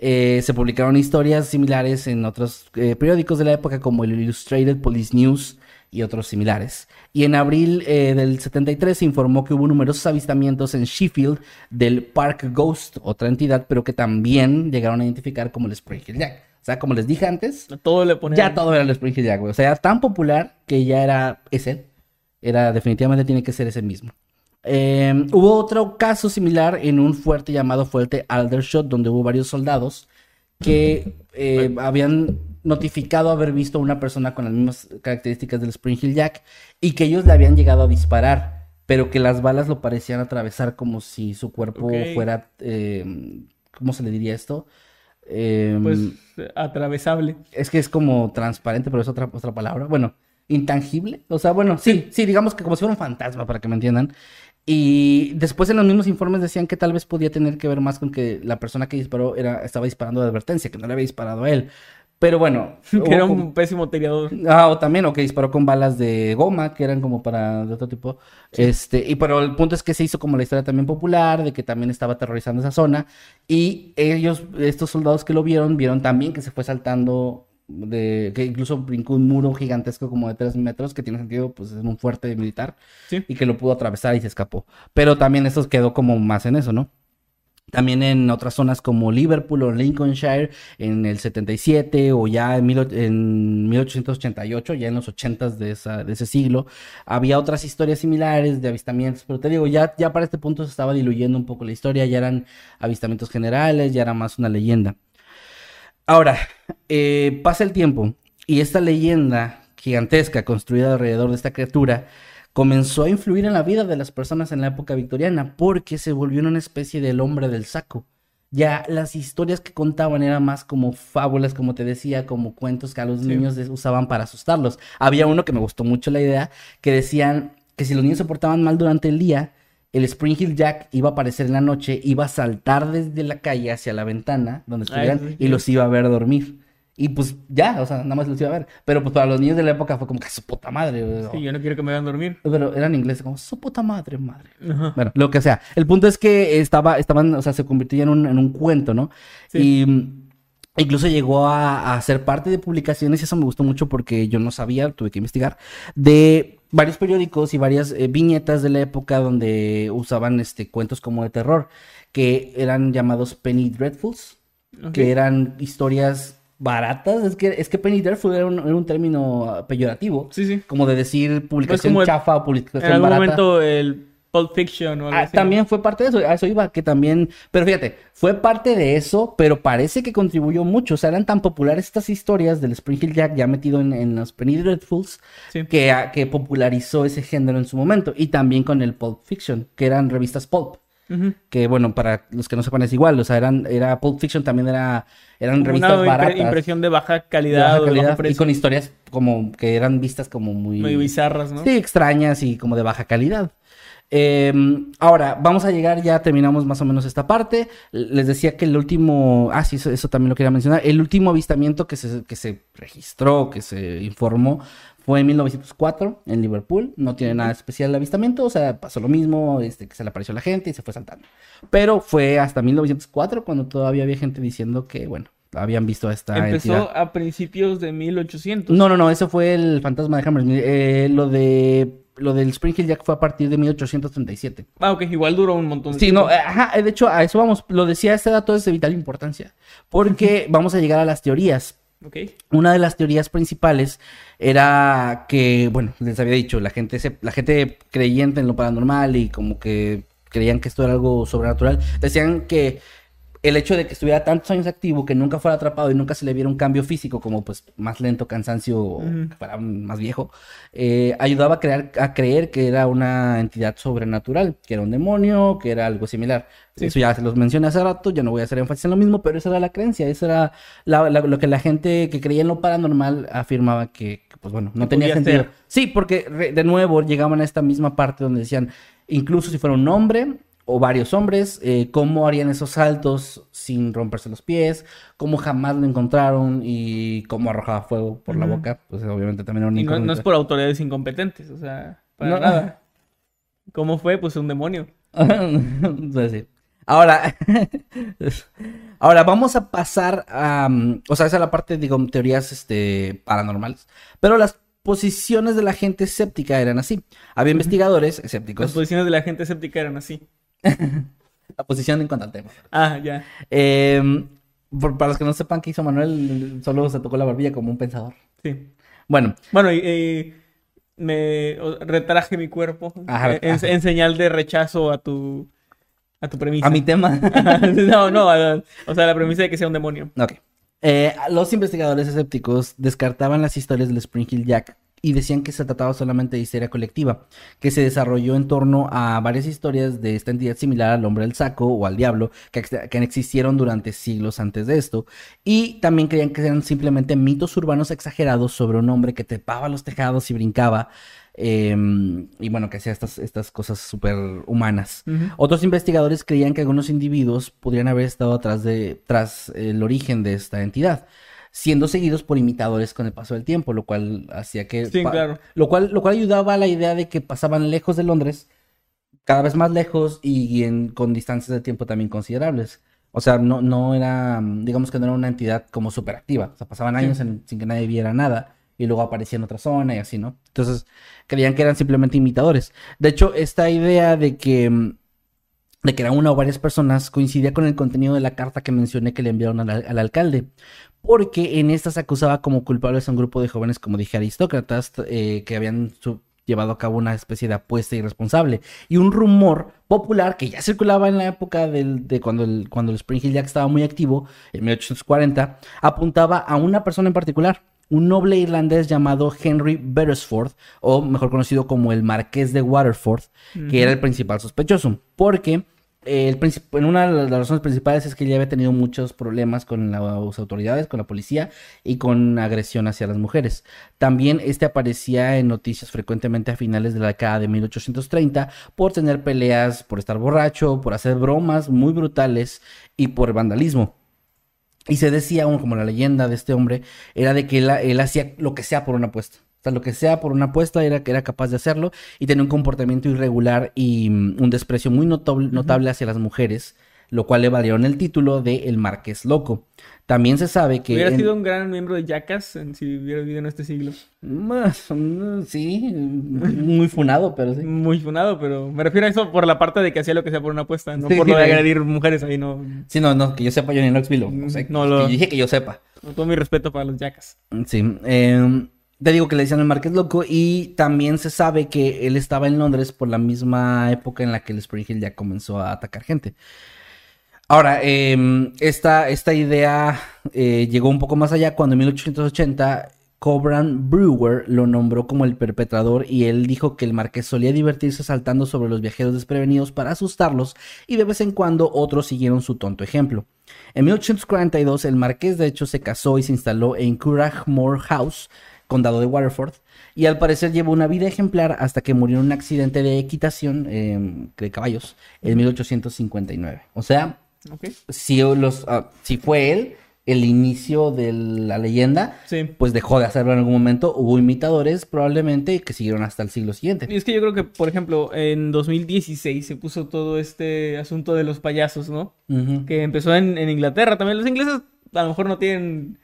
Eh, se publicaron historias similares en otros eh, periódicos de la época como el Illustrated Police News y otros similares. Y en abril eh, del 73 se informó que hubo numerosos avistamientos en Sheffield del Park Ghost, otra entidad, pero que también llegaron a identificar como el Spring Hill Jack. O sea, como les dije antes, Todo le ya todo era el Spring Hill Jack, güey. O sea, era tan popular que ya era ese. Era, definitivamente tiene que ser ese mismo. Eh, hubo otro caso similar en un fuerte llamado Fuerte Aldershot, donde hubo varios soldados que eh, habían notificado haber visto a una persona con las mismas características del Spring Hill Jack y que ellos le habían llegado a disparar, pero que las balas lo parecían atravesar como si su cuerpo fuera, eh, ¿cómo se le diría esto? Eh, Pues atravesable. es que es como transparente, pero es otra, otra palabra. Bueno, intangible. O sea, bueno, sí, sí, digamos que como si fuera un fantasma, para que me entiendan. Y después en los mismos informes decían que tal vez podía tener que ver más con que la persona que disparó era, estaba disparando de advertencia, que no le había disparado a él. Pero bueno. Que era un pésimo tirador. Ah, o también, o que disparó con balas de goma, que eran como para de otro tipo. Este, y pero el punto es que se hizo como la historia también popular, de que también estaba aterrorizando esa zona. Y ellos, estos soldados que lo vieron, vieron también que se fue saltando de, que incluso brincó un muro gigantesco como de 3 metros, que tiene sentido, pues es un fuerte militar, Sí. y que lo pudo atravesar y se escapó. Pero también esto quedó como más en eso, ¿no? También en otras zonas como Liverpool o Lincolnshire en el 77 o ya en, mil en 1888, ya en los 80s de, de ese siglo, había otras historias similares de avistamientos, pero te digo, ya, ya para este punto se estaba diluyendo un poco la historia, ya eran avistamientos generales, ya era más una leyenda. Ahora, eh, pasa el tiempo y esta leyenda gigantesca construida alrededor de esta criatura comenzó a influir en la vida de las personas en la época victoriana porque se volvió una especie del hombre del saco. Ya las historias que contaban eran más como fábulas, como te decía, como cuentos que a los Sí. niños usaban para asustarlos. Había uno que me gustó mucho la idea, que decían que si los niños se portaban mal durante el día, el Spring Hill Jack iba a aparecer en la noche, iba a saltar desde la calle hacia la ventana donde estuvieran sí. y los iba a ver dormir. Y pues ya, o sea, nada más los iba a ver. Pero pues para los niños de la época fue como que su puta madre. güey. Sí, yo no quiero que me hagan dormir. Pero era en inglés, como su puta madre, madre. Ajá. Bueno, lo que sea. El punto es que estaba, estaban, o sea, se convirtió en un, en un cuento, ¿no? Sí. Y mm, incluso llegó a, a ser parte de publicaciones, y eso me gustó mucho porque yo no sabía, tuve que investigar, de varios periódicos y varias eh, viñetas de la época donde usaban este cuentos como de terror, que eran llamados Penny Dreadfuls, que eran historias baratas. Es que, es que Penny Dreadful era un, era un término peyorativo. Sí, sí. Como de decir publicación el- chafa o publicación En algún barata. momento el Pulp Fiction o algo Ah, así. también fue parte de eso, a eso iba, que también, pero fíjate, fue parte de eso, pero parece que contribuyó mucho, o sea, eran tan populares estas historias del Spring Hill Jack ya metido en, en los Penny Dreadfuls, Sí. que, ah, que popularizó ese género en su momento, y también con el Pulp Fiction, que eran revistas pulp, Que bueno, para los que no sepan es igual, o sea, eran, era Pulp Fiction también era, eran Como revistas una baratas, impresión de baja de calidad, baja de y con historias como que eran vistas como muy... Muy bizarras, ¿no? Sí, extrañas y como de baja calidad. Eh, ahora, vamos a llegar, ya terminamos más o menos esta parte. Les decía que el último, ah, sí, eso, eso también lo quería mencionar. El último avistamiento que se, que se registró, que se informó, fue en 1904 en Liverpool. No tiene nada especial el avistamiento, o sea, pasó lo mismo, este, que se le apareció a la gente y se fue saltando. Pero fue hasta 1904 cuando todavía había gente diciendo que, bueno, habían visto a esta Empezó entidad. a principios de 1800. No, no, no, eso fue el fantasma de Hammersmith. Eh, lo de lo del Spring Hill Jack fue a partir de 1837. Ah, ok, igual duró un montón de Sí, tiempo. no, eh, ajá, de hecho, a eso vamos. Lo decía, este dato es de vital importancia. Porque vamos a llegar a las teorías. Ok. Una de las teorías principales era que, bueno, les había dicho, la gente, se- la gente creyente en lo paranormal y como que creían que esto era algo sobrenatural, decían que el hecho de que estuviera tantos años activo, que nunca fuera atrapado y nunca se le viera un cambio físico, como pues más lento, cansancio, o Ujú. que fuera más viejo, eh, ayudaba a, crear, a creer que era una entidad sobrenatural, que era un demonio, que era algo similar. Sí. Eso ya se los mencioné hace rato, ya no voy a hacer énfasis en lo mismo, pero esa era la creencia, eso era la- la- lo que la gente que creía en lo paranormal afirmaba que, que, pues bueno, no tenía sentido. ser. Sí, porque de nuevo llegaban a esta misma parte donde decían, incluso si fuera un hombre, o varios hombres, eh, cómo harían esos saltos sin romperse los pies, cómo jamás lo encontraron y cómo arrojaba fuego por la boca, pues obviamente también era un no, no es por autoridades incompetentes, o sea, para No. nada. ¿Cómo fue? Pues un demonio. Sí. Ahora, ahora vamos a pasar a, mm, o sea, esa es la parte, digo, teorías este, paranormales, pero las posiciones de la gente escéptica eran así. Había investigadores Las escépticos. posiciones de la gente escéptica eran así. La posición en cuanto al tema. Ah, ya. Eh, por- para los que no sepan qué hizo Manuel, solo se tocó la barbilla como un pensador. Sí. Bueno, Bueno, y, me retraje mi cuerpo Ajá, en, ajá. en señal de rechazo a tu a tu premisa. a mi tema. no, no, a- o sea, la premisa de que sea un demonio. Ok. Eh, los investigadores escépticos descartaban las historias del Spring Hill Jack y decían que se trataba solamente de histeria colectiva, que se desarrolló en torno a varias historias de esta entidad similar al hombre del saco o al diablo, que, que existieron durante siglos antes de esto, y también creían que eran simplemente mitos urbanos exagerados sobre un hombre que trepaba los tejados y brincaba, eh, y bueno, que hacía estas, estas cosas súper humanas. Otros investigadores creían que algunos individuos podrían haber estado atrás de, tras el origen de esta entidad, siendo seguidos por imitadores con el paso del tiempo, lo cual hacía que... Sí, claro. Lo cual, lo cual ayudaba a la idea de que pasaban lejos de Londres, cada vez más lejos y en- con distancias de tiempo también considerables. O sea, no, no era, digamos que no era una entidad como súper activa. O sea, pasaban años en- sin que nadie viera nada y luego aparecía en otra zona y así, ¿no? Entonces, creían que eran simplemente imitadores. De hecho, esta idea de que, de que eran una o varias personas coincidía con el contenido de la carta que mencioné que le enviaron al, al alcalde. Porque en esta se acusaba como culpables a un grupo de jóvenes, como dije, aristócratas, eh, que habían su- llevado a cabo una especie de apuesta irresponsable. Y un rumor popular que ya circulaba en la época del- de cuando el, cuando el Spring Hill Jack estaba muy activo, en 1840, apuntaba a una persona en particular, un noble irlandés llamado Henry Beresford, o mejor conocido como el Marqués de Waterford, que era el principal sospechoso, porque el en una de las razones principales es que ya había tenido muchos problemas con las autoridades, con la policía y con agresión hacia las mujeres. También este aparecía en noticias frecuentemente a finales de la década de 1830 por tener peleas, por estar borracho, por hacer bromas muy brutales y por vandalismo. Y se decía, bueno, como la leyenda de este hombre, era de que él hacía lo que sea por una apuesta. O sea, lo que sea por una apuesta era que era capaz de hacerlo y tenía un comportamiento irregular y mm, un desprecio muy notable, notable hacia las mujeres, lo cual le valieron el título de El Marqués Loco. También se sabe que... Hubiera en- sido un gran miembro de Jackass en- si hubiera vivido en este siglo. Más, mm, sí, muy funado, pero sí. Muy funado, pero me refiero a eso por la parte de que hacía lo que sea por una apuesta, no Sí, por lo de sí. agredir mujeres ahí, no. Sí, no, no, que yo sepa, yo ni en Knoxville. O sea, No lo- que dije que yo sepa. Con todo mi respeto para los Jackass. Sí, eh, te digo que le decían el Marqués Loco y también se sabe que él estaba en Londres por la misma época en la que el Spring Hill ya comenzó a atacar gente. Ahora, eh, esta, esta idea eh, llegó un poco más allá cuando en 1880 Cobran Brewer lo nombró como el perpetrador y él dijo que el marqués solía divertirse saltando sobre los viajeros desprevenidos para asustarlos y de vez en cuando otros siguieron su tonto ejemplo. En 1842 el marqués de hecho se casó y se instaló en Curragmore House, condado de Waterford, y al parecer llevó una vida ejemplar hasta que murió en un accidente de equitación eh, de caballos en 1859. O sea, si, los, ah, si fue él el inicio de la leyenda, Sí. pues dejó de hacerlo en algún momento. Hubo imitadores probablemente que siguieron hasta el siglo siguiente. Y es que yo creo que, por ejemplo, en 2016 se puso todo este asunto de los payasos, ¿no? Que empezó en, en Inglaterra también. Los ingleses a lo mejor no tienen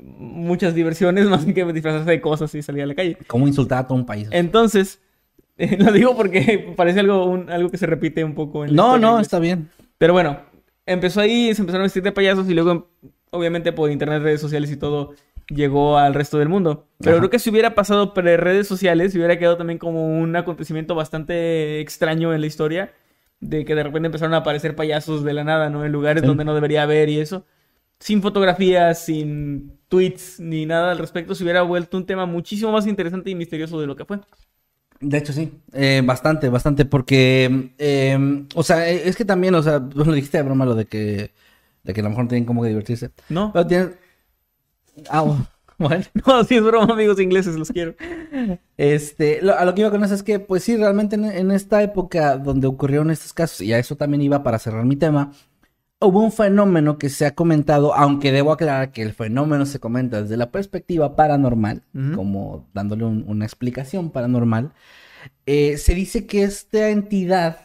muchas diversiones más que disfrazarse de cosas y salir a la calle. ¿Cómo insultar a todo un país? Entonces, eh, lo digo porque parece algo, un- algo que se repite un poco en la No, no, está bien. Pero bueno, empezó ahí, se empezaron a vestir de payasos y luego, obviamente, por internet, redes sociales y todo, llegó al resto del mundo. Pero Ajá. creo que si hubiera pasado pre redes sociales, hubiera quedado también como un acontecimiento bastante extraño en la historia, de que de repente empezaron a aparecer payasos de la nada, ¿no? En lugares Sí. donde no debería haber y eso. Sin fotografías, sin tweets, ni nada al respecto, se hubiera vuelto un tema muchísimo más interesante y misterioso de lo que fue. De hecho, sí. Eh, bastante, bastante. Porque, eh, o sea, eh, es que también, o sea, tú lo dijiste de broma lo de que, de que a lo mejor no tienen como que divertirse. ¿No? Pero tienes... Ah, oh. Bueno. No, sí es broma, amigos ingleses, los quiero. Este, lo- a lo que iba con eso es que, pues sí, realmente en, en esta época donde ocurrieron estos casos, y a eso también iba para cerrar mi tema, hubo un fenómeno que se ha comentado, aunque debo aclarar que el fenómeno se comenta desde la perspectiva paranormal, como dándole un- una explicación paranormal. Eh, se dice que esta entidad,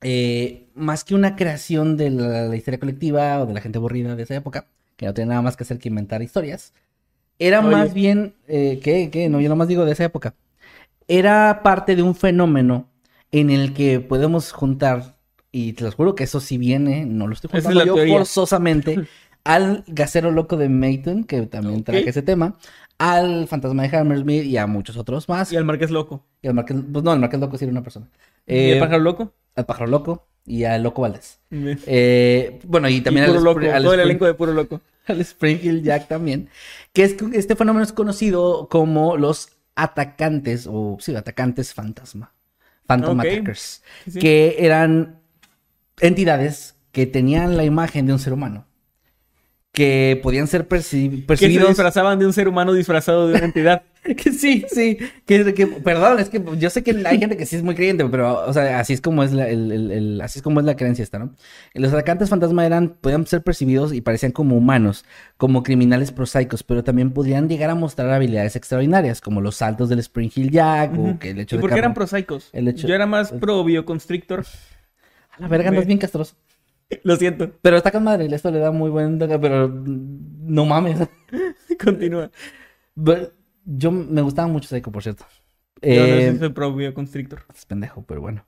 eh, más que una creación de la, la historia colectiva o de la gente aburrida de esa época, que no tiene nada más que hacer que inventar historias, era Oye. más bien, eh, ¿qué? ¿Qué? No, yo nomás digo de esa época. Era parte de un fenómeno en el que podemos juntar, y te lo juro que eso sí viene, no lo estoy es la yo teoría. forzosamente, al gasero loco de Mayton, que también traje ese tema, al fantasma de Hammersmith y a muchos otros más. Y al Marqués Loco. Y al Marqués, pues no, el Marqués Loco sí era una persona. ¿Y el Eh, pájaro loco? Al pájaro loco y al loco Valdés. Y Eh, bueno, y también puro al, loco, Spring- al todo el elenco de puro loco. al Springfield Jack también. Que es que este fenómeno es conocido como los atacantes, o sí, atacantes fantasma. Phantom Ok. Attackers. Sí, sí. Que eran entidades que tenían la imagen de un ser humano. Que podían ser perci- Que se percibidos. disfrazaban de un ser humano disfrazado de una entidad. Que sí, sí. Que, que- perdón, es que yo sé que hay gente que sí es muy creyente, pero, o sea, así es como es la, el- el- el- así es como es la creencia esta, ¿no? Los atacantes fantasma eran, podían ser percibidos y parecían como humanos, como criminales prosaicos, pero también podrían llegar a mostrar habilidades extraordinarias, como los saltos del Spring Hill Jack, o que el hecho ¿Y de por qué eran prosaicos? el hecho- Yo era más pro bioconstrictor. A la verga, andas bien castroso. Lo siento. Pero está con madre, esto le da muy buen, pero no mames. Continúa. Yo me gustaba mucho Psycho, por cierto. Yo no Eh, si soy pro bioconstrictor. Es pendejo, pero bueno.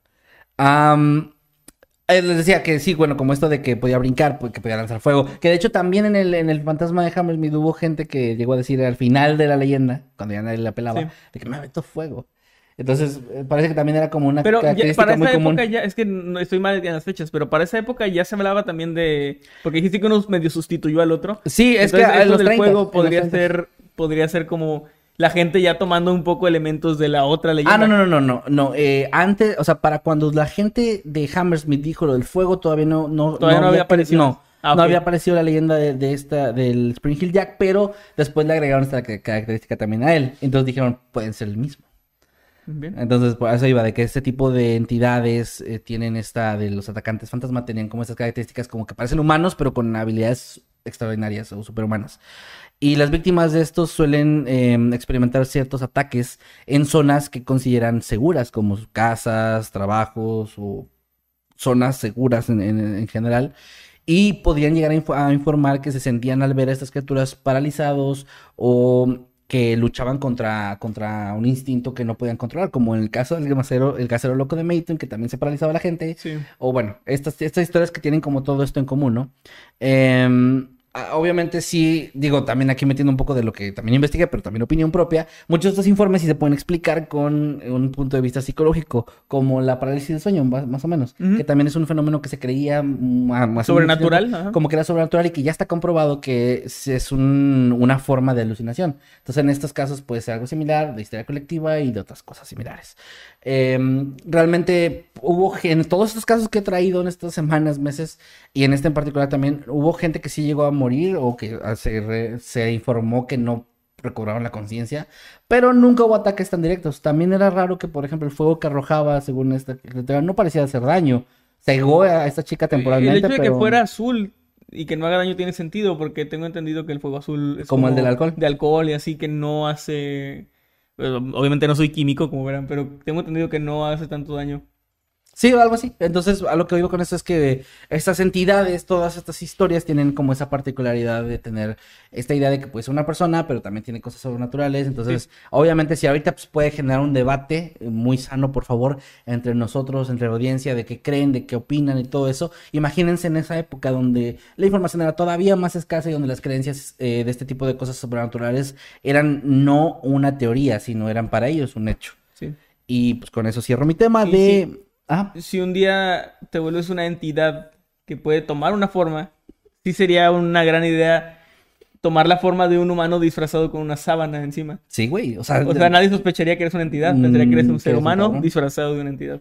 Eh, les decía que sí, bueno, como esto de que podía brincar, pues, que podía lanzar fuego. Que de hecho también en el, en el fantasma de Hammersmith hubo gente que llegó a decir al final de la leyenda, cuando ya nadie la pelaba, Sí. de que me aventó fuego. Entonces, eh, parece que también era como una Pero ya- característica para muy esa común. época ya, es que no estoy mal en las fechas, pero para esa época ya se hablaba también de. Porque dijiste que uno medio sustituyó al otro. Sí, es Entonces, que en los del 30, en juego podría 30. ser, podría ser como la gente ya tomando un poco elementos de la otra leyenda. Ah, no, no, no, no, no, no. eh, antes, o sea, para cuando la gente de Hammersmith dijo lo del fuego, todavía no, no, Todavía no había aparecido. No, Ah, no había aparecido la leyenda de, de esta, del Spring Hill Jack, pero después le agregaron esta ca- característica también a él. Entonces dijeron, pueden ser el mismo. Entonces, por eso iba, de que este tipo de entidades eh, tienen esta, de los atacantes fantasma, tenían como estas características como que parecen humanos, pero con habilidades extraordinarias o superhumanas. Y las víctimas de estos suelen eh, experimentar ciertos ataques en zonas que consideran seguras, como casas, trabajos o zonas seguras en, en- en general. Y podrían llegar a, a informar que se sentían al ver a estas criaturas paralizados o que luchaban contra, contra un instinto que no podían controlar, como en el caso del casero, el casero loco de Mayton, que también se paralizaba a la gente. Sí. O bueno, estas, estas historias que tienen como todo esto en común, ¿no? Ah, obviamente sí, digo, también aquí metiendo un poco de lo que también investigué, pero también opinión propia, muchos de estos informes sí se pueden explicar con un punto de vista psicológico, como la parálisis del sueño, más, o menos, que también es un fenómeno que se creía más o menos Sobrenatural, tiempo, como que era sobrenatural y que ya está comprobado que es, es un- una forma de alucinación. Entonces, en estos casos puede ser algo similar, de historia colectiva y de otras cosas similares. Em, realmente hubo en todos estos casos que he traído en estas semanas, meses, y en este en particular también, hubo gente que sí llegó a morir o que ah, se, re- se informó que no recobraron la conciencia, pero nunca hubo ataques tan directos. También era raro que, por ejemplo, el fuego que arrojaba, según esta no parecía hacer daño. Cegó a esta chica temporalmente, El hecho de pero... que fuera azul y que no haga daño tiene sentido, porque tengo entendido que el fuego azul es Como el del alcohol. De alcohol y así que no hace. bueno, obviamente no soy químico, como verán, pero tengo entendido que no hace tanto daño. Sí, o algo así. Entonces, a lo que digo con esto es que estas entidades, todas estas historias tienen como esa particularidad de tener esta idea de que puede ser una persona, pero también tiene cosas sobrenaturales. Entonces, obviamente, si ahorita pues, puede generar un debate muy sano, por favor, entre nosotros, entre la audiencia, de qué creen, de qué opinan y todo eso. Imagínense en esa época donde la información era todavía más escasa y donde las creencias eh, de este tipo de cosas sobrenaturales eran no una teoría, sino eran para ellos un hecho. Sí. Y pues con eso cierro mi tema de... Ah, Si un día te vuelves una entidad que puede tomar una forma, sí sería una gran idea tomar la forma de un humano disfrazado con una sábana encima. sí, güey. O sea, O sea, nadie sospecharía que eres una entidad, pensaría que eres Mm, un ser eres humano disfrazado de una entidad.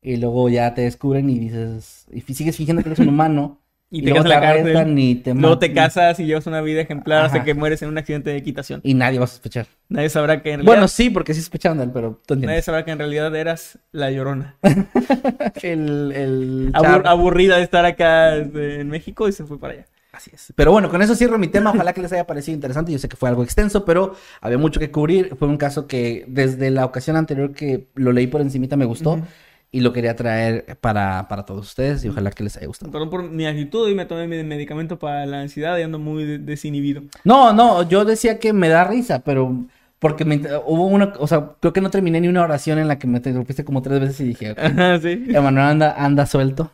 Y luego ya te descubren y dices, y sigues fingiendo que eres un humano Y Y te luego la te arrestan cárcel. y te Luego te casas y llevas una vida ejemplar hasta que mueres en un accidente de equitación. Y nadie va a sospechar. Nadie sabrá que en realidad, Bueno, sí, porque sí sospechaban de él, pero tú nadie sabrá que en realidad eras la llorona. El, el Abur- char- aburrida de estar acá este, en México y se fue para allá. Así es. Pero bueno, con eso cierro mi tema. Ojalá que les haya parecido interesante. Yo sé que fue algo extenso, pero había mucho que cubrir. Fue un caso que desde la ocasión anterior que lo leí por encimita me gustó. Y lo quería traer para, para todos ustedes y ojalá que les haya gustado. Perdón por mi actitud y me tomé mi medicamento para la ansiedad y ando muy de- desinhibido. No, no, yo decía que me da risa, pero porque me, hubo una, o sea, creo que no terminé ni una oración en la que me interrumpiste como tres veces y dije, ok, Ajá, sí. Emanuel anda, anda suelto.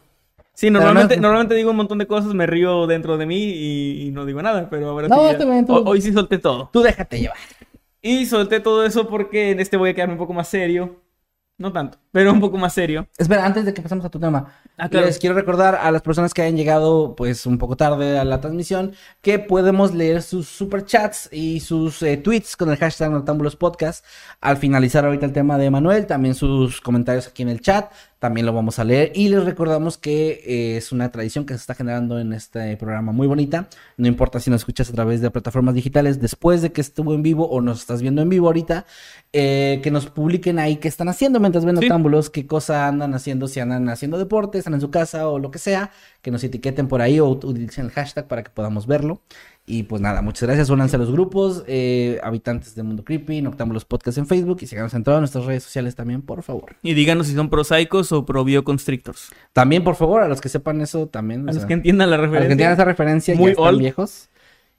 Sí, normalmente, no- normalmente digo un montón de cosas, me río dentro de mí y, y no digo nada, pero ahora No, sí. ya- tú- ho- Hoy sí solté todo. Tú déjate llevar. Y solté todo eso porque en este voy a quedarme un poco más serio. No tanto, pero un poco más serio. Espera, antes de que pasemos a tu tema, Ah, claro. les quiero recordar a las personas que hayan llegado pues un poco tarde a la transmisión que podemos leer sus superchats y sus eh, tweets con el hashtag Noctámbulos Podcast al finalizar ahorita el tema de Manuel, también sus comentarios aquí en el chat, también lo vamos a leer y les recordamos que eh, es una tradición que se está generando en este programa muy bonita, no importa si nos escuchas a través de plataformas digitales después de que estuvo en vivo o nos estás viendo en vivo ahorita, eh, que nos publiquen ahí qué están haciendo mientras ven Sí. Noctámbulos, qué cosa andan haciendo, si andan haciendo deporte, están en su casa o lo que sea, que nos etiqueten por ahí o utilicen el hashtag para que podamos verlo. Y pues nada, muchas gracias, únanse a los grupos, eh, habitantes de Mundo Creepy, Noctámbulos Podcast en Facebook y síganos en todas nuestras redes sociales también, por favor. Y díganos si son prosaicos o pro bioconstrictors. También, por favor, a los que sepan eso también. o A los sea, que entiendan la a los que referencia. entiendan esa referencia Muy ya están old. viejos.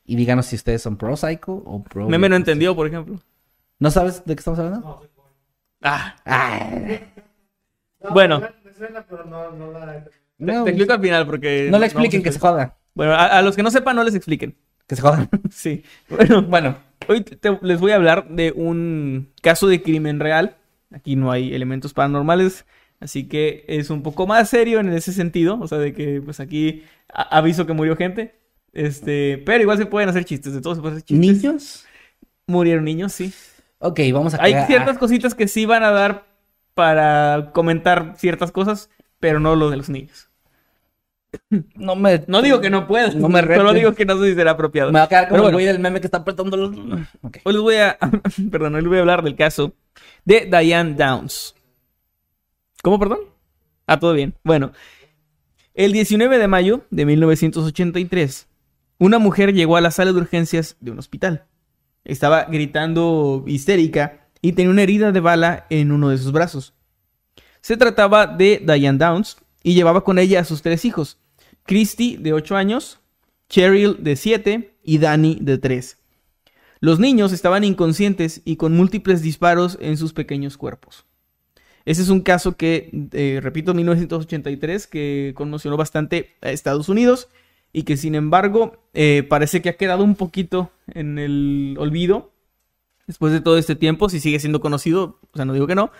Y díganos si ustedes son pro psycho o pro. Meme no entendió, por ejemplo. ¿No sabes de qué estamos hablando? Ah, Ay, bueno, no, te explico al final porque... no le expliquen que se jodan. Bueno, a, a los que no sepan, no les expliquen. Que se jodan. Sí. Bueno, bueno, hoy te- les voy a hablar de un caso de crimen real. Aquí no hay elementos paranormales, así que es un poco más serio en ese sentido. O sea, de que pues aquí aviso que murió gente. Este, pero igual se pueden hacer chistes, de todo se pueden hacer chistes. ¿niños? Murieron niños, sí. Ok, vamos a Hay crear- ciertas cositas que sí van a dar para comentar ciertas cosas, pero no lo de los niños. No me. No digo que no puedan, No me solo retes. digo que no sé si será apropiado. Me va a quedar como el bueno. güey del meme que está apretando los. Hoy les voy a, perdón, hoy les voy a hablar del caso de Diane Downs. ¿Cómo, perdón? Ah, todo bien. Bueno, el 19 de mayo de 1983, una mujer llegó a la sala de urgencias de un hospital. Estaba gritando histérica y tenía una herida de bala en uno de sus brazos. Se trataba de Diane Downs y llevaba con ella a sus tres hijos, Christy de 8 años, Cheryl de 7 y Danny de 3. Los niños estaban inconscientes y con múltiples disparos en sus pequeños cuerpos. Ese es un caso que, eh, repito, 1983, que conmocionó bastante a Estados Unidos y que sin embargo eh, parece que ha quedado un poquito en el olvido después de todo este tiempo, si sigue siendo conocido, o sea, no digo que no,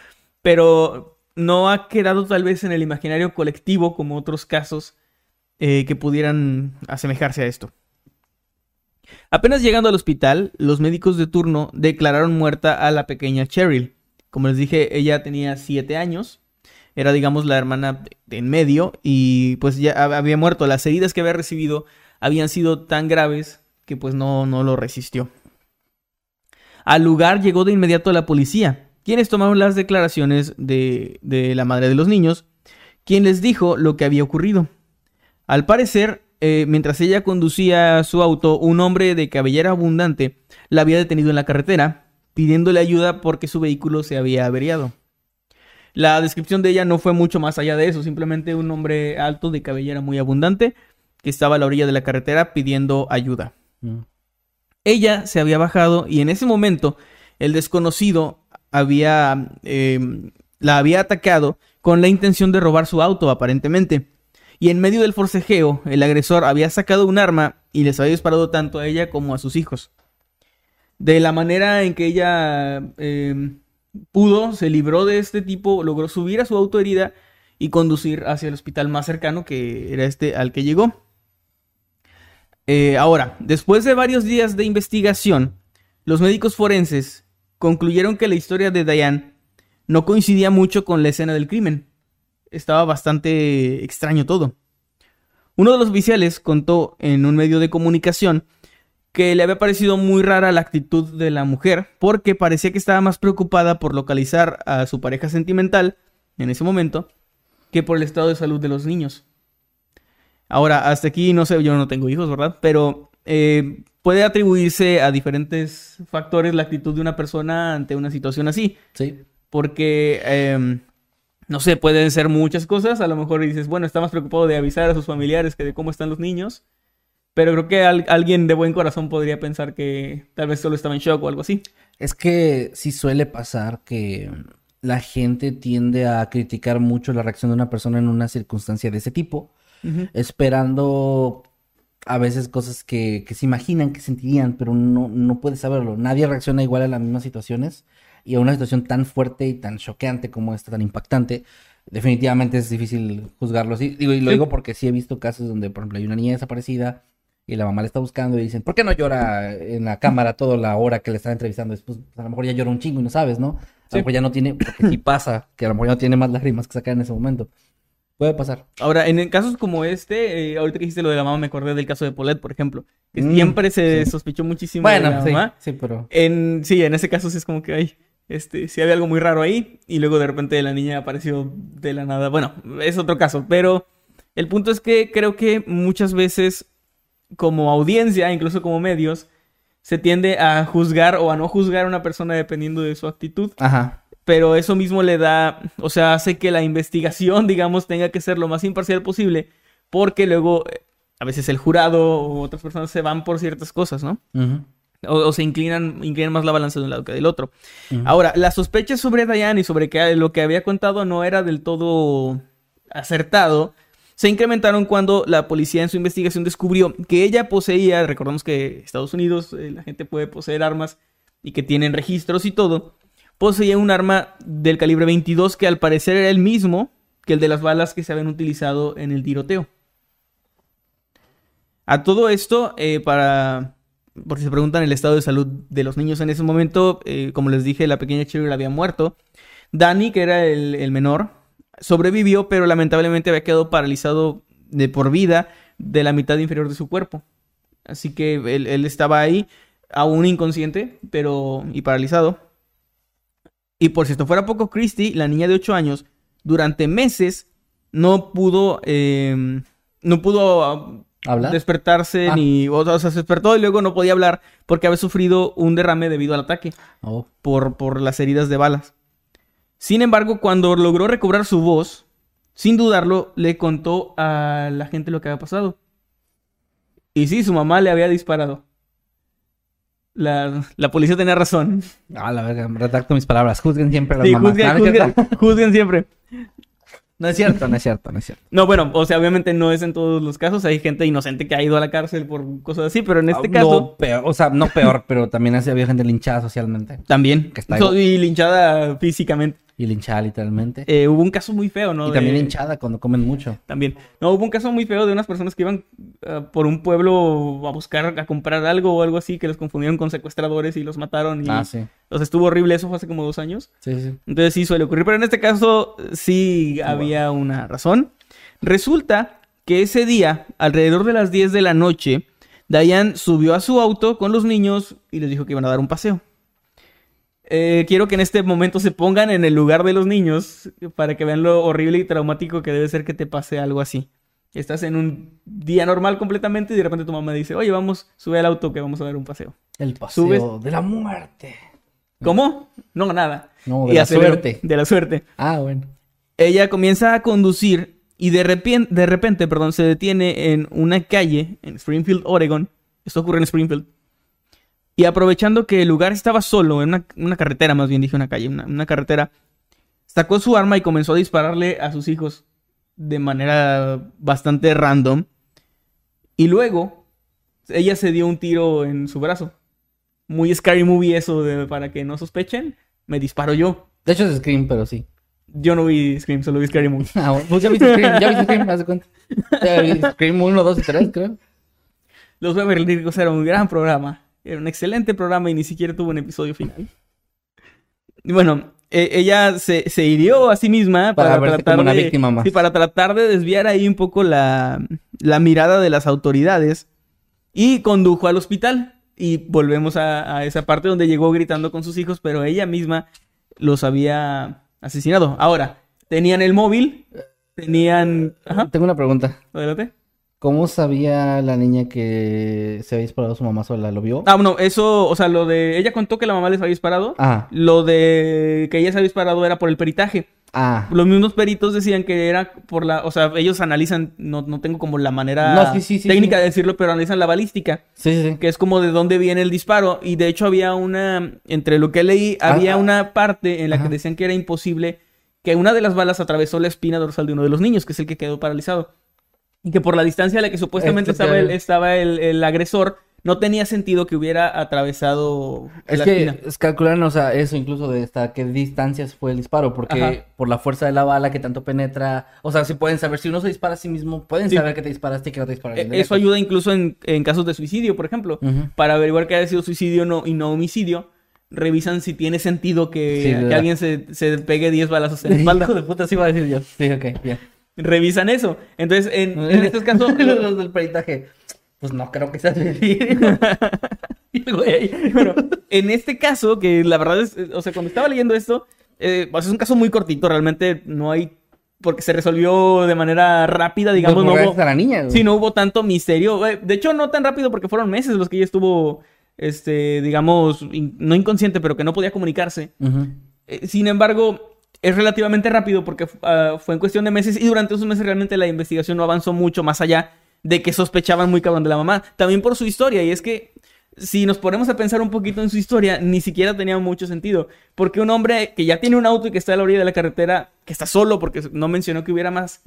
pero no ha quedado tal vez en el imaginario colectivo como otros casos eh, que pudieran asemejarse a esto. Apenas llegando al hospital, los médicos de turno declararon muerta a la pequeña Cheryl. Como les dije, ella tenía 7 años, era digamos la hermana en medio y pues ya hab- había muerto. Las heridas que había recibido habían sido tan graves que pues no, no lo resistió. Al lugar llegó de inmediato la policía, quienes tomaron las declaraciones de, de la madre de los niños, quien les dijo lo que había ocurrido. Al parecer, eh, mientras ella conducía su auto, un hombre de cabellera abundante la había detenido en la carretera, pidiéndole ayuda porque su vehículo se había averiado. La descripción de ella no fue mucho más allá de eso, simplemente un hombre alto de cabellera muy abundante que estaba a la orilla de la carretera pidiendo ayuda. Mm. Ella se había bajado y en ese momento el desconocido había eh, la había atacado con la intención de robar su auto aparentemente. Y en medio del forcejeo, el agresor había sacado un arma y les había disparado tanto a ella como a sus hijos. De la manera en que ella eh, pudo, se libró de este tipo, logró subir a su auto herida y conducir hacia el hospital más cercano, que era este al que llegó. Eh, ahora, después de varios días de investigación, los médicos forenses concluyeron que la historia de Diane no coincidía mucho con la escena del crimen. Estaba bastante extraño todo. Uno de los oficiales contó en un medio de comunicación que le había parecido muy rara la actitud de la mujer porque parecía que estaba más preocupada por localizar a su pareja sentimental en ese momento que por el estado de salud de los niños. Ahora, hasta aquí no sé, yo no tengo hijos, ¿verdad? Pero eh, puede atribuirse a diferentes factores la actitud de una persona ante una situación así. Sí. Porque, em, no sé, pueden ser muchas cosas. A lo mejor dices, bueno, está más preocupado de avisar a sus familiares que de cómo están los niños. Pero creo que al- alguien de buen corazón podría pensar que tal vez solo estaba en shock o algo así. Es que sí suele pasar que la gente tiende a criticar mucho la reacción de una persona en una circunstancia de ese tipo, esperando a veces cosas que, que se imaginan que sentirían, pero no, no puedes saberlo. Nadie reacciona igual a las mismas situaciones y a una situación tan fuerte y tan choqueante como esta, tan impactante. Definitivamente es difícil juzgarlo así. Digo, y lo Sí. digo porque sí he visto casos donde, por ejemplo, hay una niña desaparecida y la mamá la está buscando y dicen, ¿por qué no llora en la cámara toda la hora que le están entrevistando? Después, pues, a lo mejor ya llora un chingo y no sabes, ¿no? A lo mejor ya no tiene, porque sí pasa, que a lo mejor ya no tiene más lágrimas que sacar en ese momento. Puede pasar. Ahora, en casos como este, eh, ahorita que dijiste lo de la mamá, me acordé del caso de Paulette, por ejemplo. Que Mm, siempre se sí. sospechó muchísimo de la Bueno, sí, mamá. sí, pero... En, sí, en ese caso sí es como que hay, este, sí había algo muy raro ahí y luego de repente la niña apareció de la nada. Bueno, es otro caso, pero el punto es que creo que muchas veces como audiencia, incluso como medios, se tiende a juzgar o a no juzgar a una persona dependiendo de su actitud, Ajá. pero eso mismo le da, o sea, hace que la investigación, digamos, tenga que ser lo más imparcial posible, porque luego eh, a veces el jurado o otras personas se van por ciertas cosas, ¿no? Ujú. O, o se inclinan, inclinan más la balanza de un lado que del otro. Ahora, las sospechas sobre Diane y sobre que lo que había contado no era del todo acertado, se incrementaron cuando la policía en su investigación descubrió que ella poseía, recordemos que Estados Unidos eh, la gente puede poseer armas y que tienen registros y todo, poseía un arma del calibre 22 que al parecer era el mismo que el de las balas que se habían utilizado en el tiroteo. A todo esto, eh, para porque se preguntan el estado de salud de los niños en ese momento, eh, como les dije, la pequeña Cheryl había muerto. Danny, que era el, menor, sobrevivió, pero lamentablemente había quedado paralizado de por vida de la mitad inferior de su cuerpo. Así que él, él estaba ahí, aún inconsciente, pero y paralizado. Y por si esto fuera poco, Christy, la niña de 8 años, durante meses no pudo, eh, no pudo ah, despertarse Ah. ni, o sea, se despertó y luego no podía hablar porque había sufrido un derrame debido al ataque Oh. por, por las heridas de balas. Sin embargo, cuando logró recobrar su voz, sin dudarlo, le contó a la gente lo que había pasado. Y sí, su mamá le había disparado. La, la policía tenía razón. Ah, la verga, retracto mis palabras. Juzguen siempre a las Sí, mamás. juzguen, juzguen siempre. No es cierto, no es cierto, no es cierto. No, bueno, o sea, obviamente no es en todos los casos. Hay gente inocente que ha ido a la cárcel por cosas así, pero en este Ah, caso peor, o sea, no peor, pero también había gente linchada socialmente. también. Que está- So- y linchada físicamente. Y linchada literalmente. Eh, hubo un caso muy feo, ¿no? y también hinchada cuando comen mucho. También. No, hubo un caso muy feo de unas personas que iban ah, por un pueblo a buscar, a comprar algo o algo así, que los confundieron con secuestradores y los mataron. Y, Ah, sí. O sea, estuvo horrible. Eso fue hace como dos años. Sí, sí. Entonces sí suele ocurrir. Pero en este caso sí había una razón. Resulta que ese día, alrededor de las 10 de la noche, Diane subió a su auto con los niños y les dijo que iban a dar un paseo. Eh, quiero que en este momento se pongan en el lugar de los niños para que vean lo horrible y traumático que debe ser que te pase algo así. Estás en un día normal completamente y de repente tu mamá dice, oye, vamos, sube al auto que vamos a dar un paseo. El paseo Subes- de la muerte. ¿Cómo? No, nada. No, de Y la suerte. De la suerte. Ah, bueno. Ella comienza a conducir y de repente, de repente, perdón, se detiene en una calle en Springfield, Oregon. Esto ocurre en Springfield. Y aprovechando que el lugar estaba solo, en una, una carretera, más bien dije una calle, una, una carretera, sacó su arma y comenzó a dispararle a sus hijos de manera bastante random. Y luego, ella se dio un tiro en su brazo. Muy scary movie eso de para que no sospechen. Me disparo yo. De hecho es Scream, pero sí. Yo no vi Scream, solo vi Scary Movie. Ah, pues ya viste Scream, ya viste Scream, haz de cuenta. Ya vi Scream 1, 2 y 3, creo. Los Beverly Hills era un gran programa. Era un excelente programa y ni siquiera tuvo un episodio final. Y bueno, e- ella se, se hirió a sí misma Para para, tratar como una de, víctima más. sí, para tratar de desviar ahí un poco la, la mirada de las autoridades y condujo al hospital. Y volvemos a, a esa parte donde llegó gritando con sus hijos, pero ella misma los había asesinado. Ahora, tenían el móvil, tenían... Ajá, Tengo una pregunta. adelante. ¿Cómo sabía la niña que se había disparado su mamá sola? ¿Lo vio? Ah, bueno, eso, o sea, lo de... Ella contó que la mamá les había disparado. Ah, Lo de que ella se había disparado era por el peritaje. ah. Los mismos peritos decían que era por la, o sea, ellos analizan, no, no tengo como la manera No, sí, sí, sí, técnica de decirlo, pero analizan la balística, Sí, sí, sí. que es como de dónde viene el disparo. Y de hecho había una, entre lo que leí, Ah, había ah. una parte en la que decían que era imposible que una de las balas atravesó la espina dorsal de uno de los niños, que es el que quedó paralizado. Y que por la distancia a la que supuestamente estaba, el, estaba el, el agresor, no tenía sentido que hubiera atravesado Es la que espina. es calcularon, o sea, eso incluso de hasta qué distancias fue el disparo, porque Ajá. por la fuerza de la bala que tanto penetra, o sea, si pueden saber, si uno se dispara a sí mismo, pueden Sí. saber que te disparaste y que no te disparaste. Eh, Eso ayuda incluso en, en casos de suicidio, por ejemplo. Para averiguar que haya sido suicidio no, y no homicidio, revisan si tiene sentido que, Sí, que ¿verdad? alguien se, se pegue 10 balazos en la espalda. Hijo de puta, sí iba a decir yo. Sí, ok, bien. Revisan eso. Entonces, en, en estos casos... los del peritaje, pues no creo que sea bueno, en este caso, que la verdad es... O sea, cuando estaba leyendo esto, eh, pues es un caso muy cortito. Realmente no hay... Porque se resolvió de manera rápida, digamos. pues, no por hubo, gracias a la niña, güey. Sí, no hubo tanto misterio. Eh, De hecho, no tan rápido porque fueron meses los que ella estuvo, este, digamos, in- no inconsciente, pero que no podía comunicarse. Eh, sin embargo, es relativamente rápido porque ah, fue en cuestión de meses y durante esos meses realmente la investigación no avanzó mucho más allá de que sospechaban muy cabrón de la mamá. También por su historia, y es que si nos ponemos a pensar un poquito en su historia, ni siquiera tenía mucho sentido. Porque un hombre que ya tiene un auto y que está a la orilla de la carretera, que está solo porque no mencionó que hubiera más,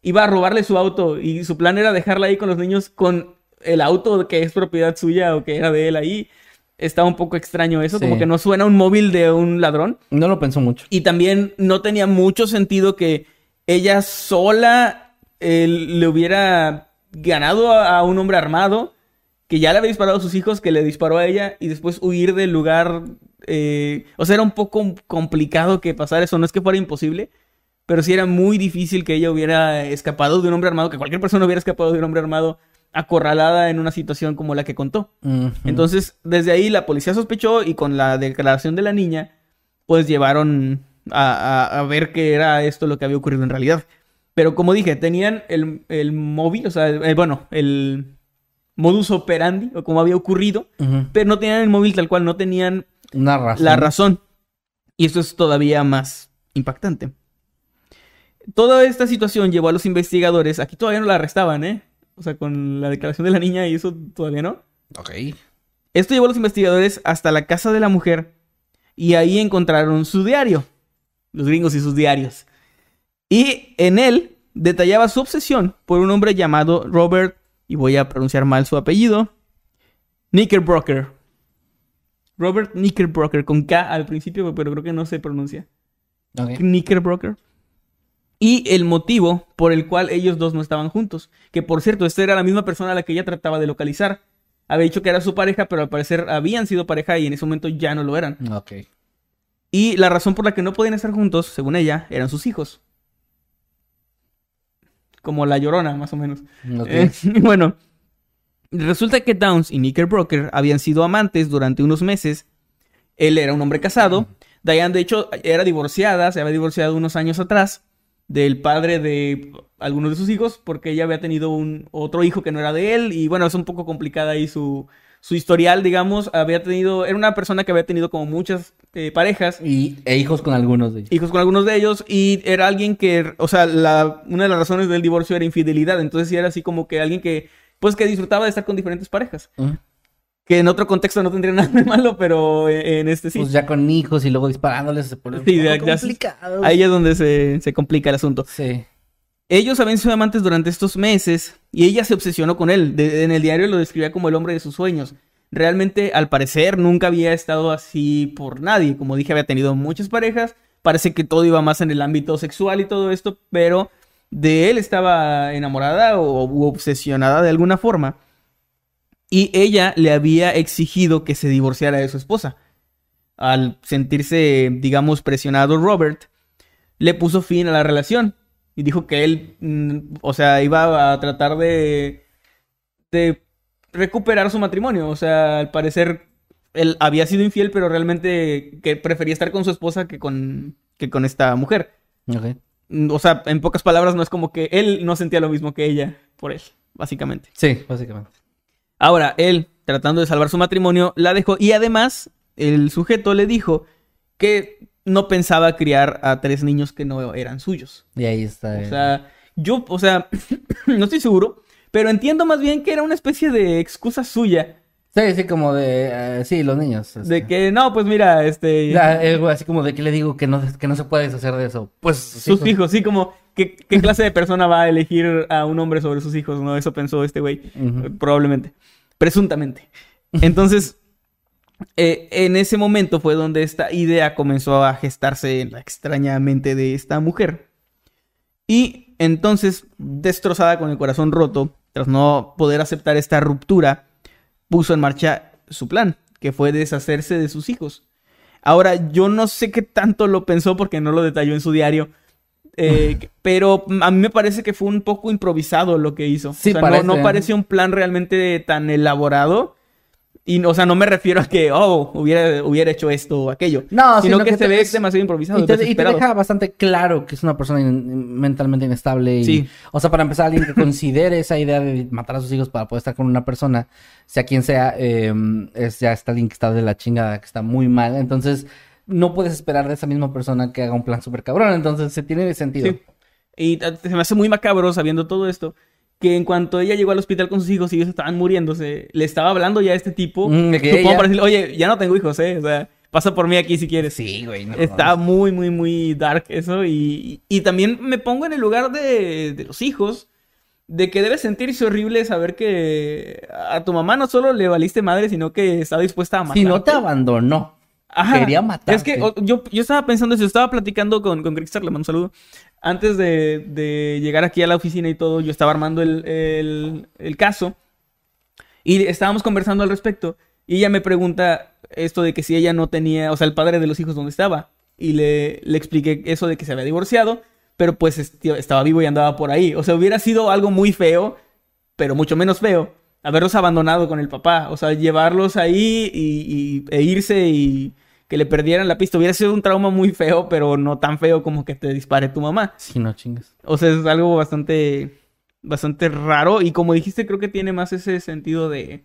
iba a robarle su auto y su plan era dejarla ahí con los niños con el auto que es propiedad suya o que era de él ahí. Está un poco extraño eso, Sí. como que no suena un móvil de un ladrón. No lo pensó mucho. Y también no tenía mucho sentido que ella sola eh, le hubiera ganado a, a un hombre armado que ya le había disparado a sus hijos, que le disparó a ella y después huir del lugar. eh, o sea, era un poco complicado que pasara eso. No es que fuera imposible, pero sí era muy difícil que ella hubiera escapado de un hombre armado, que cualquier persona hubiera escapado de un hombre armado acorralada en una situación como la que contó. Entonces, desde ahí la policía sospechó y con la declaración de la niña, pues llevaron a, a- a ver qué era esto lo que había ocurrido en realidad. Pero como dije, tenían el, el móvil, o sea, el- el- bueno, el modus operandi, o como había ocurrido, pero no tenían el móvil tal cual, no tenían Una razón. la razón. Y esto es todavía más impactante. Toda esta situación llevó a los investigadores, aquí todavía no la arrestaban, ¿eh? O sea, con la declaración de la niña y eso todavía no. Ok. Esto llevó a los investigadores hasta la casa de la mujer y ahí encontraron su diario. Los gringos y sus diarios. Y en él detallaba su obsesión por un hombre llamado Robert, y voy a pronunciar mal su apellido, Knickerbroker. Robert Knickerbroker, con K al principio, pero creo que no se pronuncia. Ok. Knickerbroker. Y el motivo por el cual ellos dos no estaban juntos. Que por cierto, esta era la misma persona a la que ella trataba de localizar. Había dicho que era su pareja, pero al parecer habían sido pareja y en ese momento ya no lo eran. Ok. Y la razón por la que no podían estar juntos, según ella, eran sus hijos. Como la llorona, más o menos. Eh, bueno, resulta que Downs y Knickerbroker habían sido amantes durante unos meses. Él era un hombre casado. Diane, de hecho, era divorciada, se había divorciado unos años atrás del padre de algunos de sus hijos, porque ella había tenido un otro hijo que no era de él. Y bueno, es un poco complicada ahí su, su historial, digamos. Había tenido, era una persona que había tenido como muchas eh, parejas Y, e hijos con algunos de ellos. hijos con algunos de ellos y era alguien que, o sea, la, una de las razones del divorcio era infidelidad, entonces sí era así como que alguien que, pues que disfrutaba de estar con diferentes parejas. Que en otro contexto no tendría nada de malo, pero eh, en este sí. Pues ya con hijos y luego disparándoles se pone un Sí, ya- ya- complicado. Ahí es donde se, se complica el asunto. Sí. Ellos habían sido amantes durante estos meses y ella se obsesionó con él. De- en el diario lo describía como el hombre de sus sueños. Realmente, al parecer, nunca había estado así por nadie. Como dije, había tenido muchas parejas. Parece que todo iba más en el ámbito sexual y todo esto, pero de él estaba enamorada o u obsesionada de alguna forma. Y ella le había exigido que se divorciara de su esposa. al sentirse, digamos, presionado Robert, le puso fin a la relación. Y dijo que él, mm, o sea, iba a tratar de, de recuperar su matrimonio. O sea, al parecer él había sido infiel, pero realmente que prefería estar con su esposa que con, que con esta mujer. Mm, O sea, en pocas palabras, no es como que él no sentía lo mismo que ella por él, básicamente. Sí, básicamente. Ahora, él, tratando de salvar su matrimonio, la dejó y además el sujeto le dijo que no pensaba criar a tres niños que no eran suyos. Y ahí está. O sea, yo, o sea, no estoy seguro, pero entiendo más bien que era una especie de excusa suya Sí, sí, como de. eh, sí, los niños. de este. que no, pues mira, este Ya, eh, así como de que le digo que no, que no se puede deshacer de eso. Pues. sus hijos, sí, como ¿qué, qué clase de persona va a elegir a un hombre sobre sus hijos, ¿no? Eso pensó este güey, Ujú. probablemente, presuntamente. Entonces, eh, en ese momento fue donde esta idea comenzó a gestarse en la extraña mente de esta mujer. Y entonces, destrozada con el corazón roto, tras no poder aceptar esta ruptura, puso en marcha su plan, que fue deshacerse de sus hijos. Ahora, yo no sé qué tanto lo pensó porque no lo detalló en su diario. eh, pero a mí me parece que fue un poco improvisado lo que hizo. Sí, o sea, parece. no, no parecía un plan realmente tan elaborado. Y, o sea, no me refiero a que, oh, hubiera, hubiera hecho esto o aquello. No, sino, sino que, que se ve es- demasiado improvisado. Y te, y te desesperado. deja bastante claro que es una persona in- mentalmente inestable. Y, Sí. O sea, para empezar, alguien que considere esa idea de matar a sus hijos para poder estar con una persona, sea quien sea, eh, es ya está alguien que está de la chingada, que está muy mal. Entonces, no puedes esperar de esa misma persona que haga un plan súper cabrón. Entonces, se tiene sentido. Sí. Y t- se me hace muy macabro sabiendo todo esto. Que en cuanto ella llegó al hospital con sus hijos y ellos estaban muriéndose, le estaba hablando ya a este tipo. Mm, de que supongo ella- para decirle, oye, ya no tengo hijos, ¿eh? O sea, pasa por mí aquí si quieres. Sí, güey. no Está muy, muy, muy dark eso. Y, y también me pongo en el lugar de, de los hijos. De que debe sentirse horrible saber que a tu mamá no solo le valiste madre, sino que está dispuesta a matar. Si no te abandonó, quería matarte. Es que o- yo, yo estaba pensando eso, estaba platicando con, con Crickstar, le mando un saludo. Antes de, llegar aquí a la oficina y todo, yo estaba armando el, caso y estábamos conversando al respecto. Y ella me pregunta esto de que si ella no tenía, o sea, el padre de los hijos dónde estaba. Y le, le expliqué eso de que se había divorciado, pero pues estaba vivo y andaba por ahí. O sea, hubiera sido algo muy feo, pero mucho menos feo, haberlos abandonado con el papá. O sea, llevarlos ahí y, y- e irse y que le perdieran la pista. Hubiera sido un trauma muy feo, pero no tan feo como que te dispare tu mamá. Sí, no chingas. O sea, es algo bastante, bastante raro. Y como dijiste, creo que tiene más ese sentido de,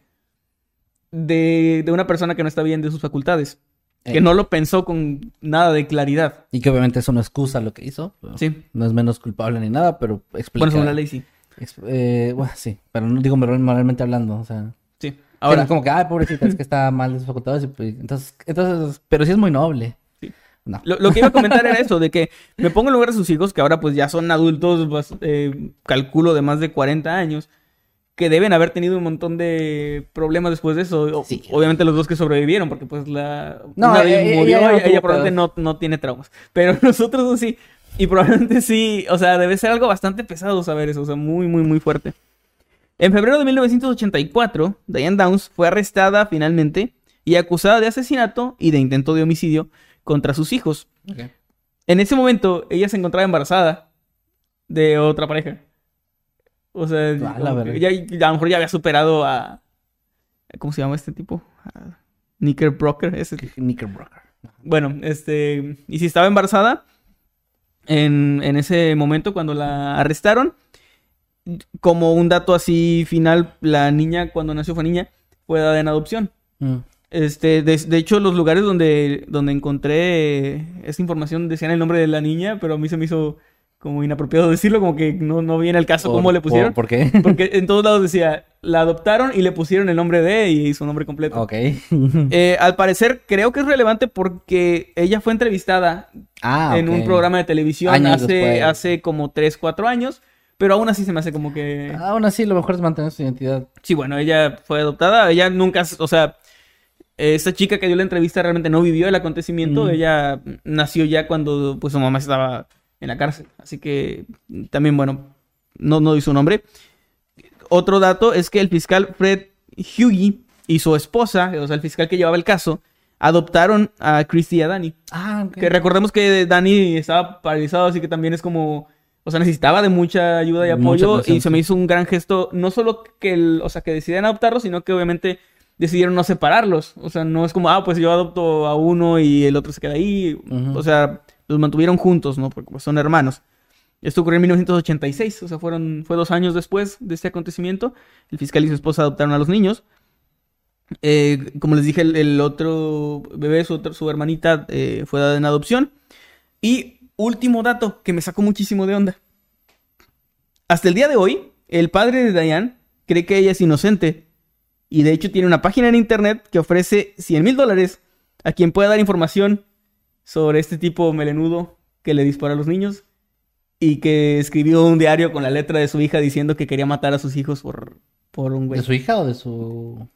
de, de una persona que no está bien de sus facultades. Que Eh. no lo pensó con nada de claridad. Y que obviamente eso no excusa lo que hizo. Sí. No es menos culpable ni nada, pero explica. Bueno, según la ley, sí. Eh, bueno, sí, pero no digo moral- moralmente hablando, o sea. Ahora como que, ay, pobrecita, es que está mal de sus facultades. pues, entonces, entonces, pero sí es muy noble. Sí. No. Lo, lo que iba a comentar era eso, de que me pongo en lugar de sus hijos, que ahora pues ya son adultos, bas- eh, calculo de más de 40 años, que deben haber tenido un montón de problemas después de eso. O- Sí. Obviamente los dos que sobrevivieron, porque pues la... No, una ella- murió, ella no ella, probablemente no, no tiene traumas. Pero nosotros sí. Y probablemente sí, o sea, debe ser algo bastante pesado saber eso, o sea, muy, muy, muy fuerte. En febrero de 1984, Diane Downs fue arrestada finalmente y acusada de asesinato y de intento de homicidio contra sus hijos. En ese momento, ella se encontraba embarazada de otra pareja. O sea, Ah, la como que verga. ya, ya a lo mejor ya había superado a... ¿Cómo se llama este tipo? A Knickerbroker. Ese. Knickerbocker. Bueno, este... Y si estaba embarazada, en, en ese momento cuando la arrestaron, como un dato así final, la niña cuando nació fue niña, fue dada en adopción. Mm. Este, de, de hecho, los lugares donde, donde encontré esta información decían el nombre de la niña, pero a mí se me hizo como inapropiado decirlo, como que no, no viene al caso Por- cómo le pusieron. ¿Por, por qué? Porque en todos lados decía, la adoptaron y le pusieron el nombre de y su nombre completo. ok. Eh, al parecer, creo que es relevante porque ella fue entrevistada ah, en un programa de televisión Años hace, después. hace como 3, 4 años, pero aún así se me hace como que... Aún así, lo mejor es mantener su identidad. Sí, bueno, ella fue adoptada, ella nunca, o sea, esta chica que dio la entrevista realmente no vivió el acontecimiento, ella nació ya cuando pues su mamá estaba en la cárcel, así que también, bueno, no, no hizo nombre. Otro dato es que el fiscal Fred Hughey y su esposa, o sea, el fiscal que llevaba el caso, adoptaron a Christy y a Danny. Ah, ok. Que recordemos que Danny estaba paralizado, así que también es como... O sea, necesitaba de mucha ayuda y apoyo y se me hizo un gran gesto, no solo que, el, o sea, que decidieran adoptarlos, sino que obviamente decidieron no separarlos. O sea, no es como, ah, pues yo adopto a uno y el otro se queda ahí. Ujú. O sea, los mantuvieron juntos, ¿no? Porque pues, son hermanos. Esto ocurrió en 1986, o sea, fueron, fue dos años después de este acontecimiento. El fiscal y su esposa adoptaron a los niños. Eh, como les dije, el, el otro bebé, su, su hermanita, eh, fue dada en adopción. Y último dato que me sacó muchísimo de onda. Hasta el día de hoy, el padre de Diane cree que ella es inocente. Y de hecho tiene una página en internet que ofrece 100 mil dólares a quien pueda dar información sobre este tipo melenudo que le dispara a los niños. Y que escribió un diario con la letra de su hija diciendo que quería matar a sus hijos por, por un güey. ¿De su hija o de su...?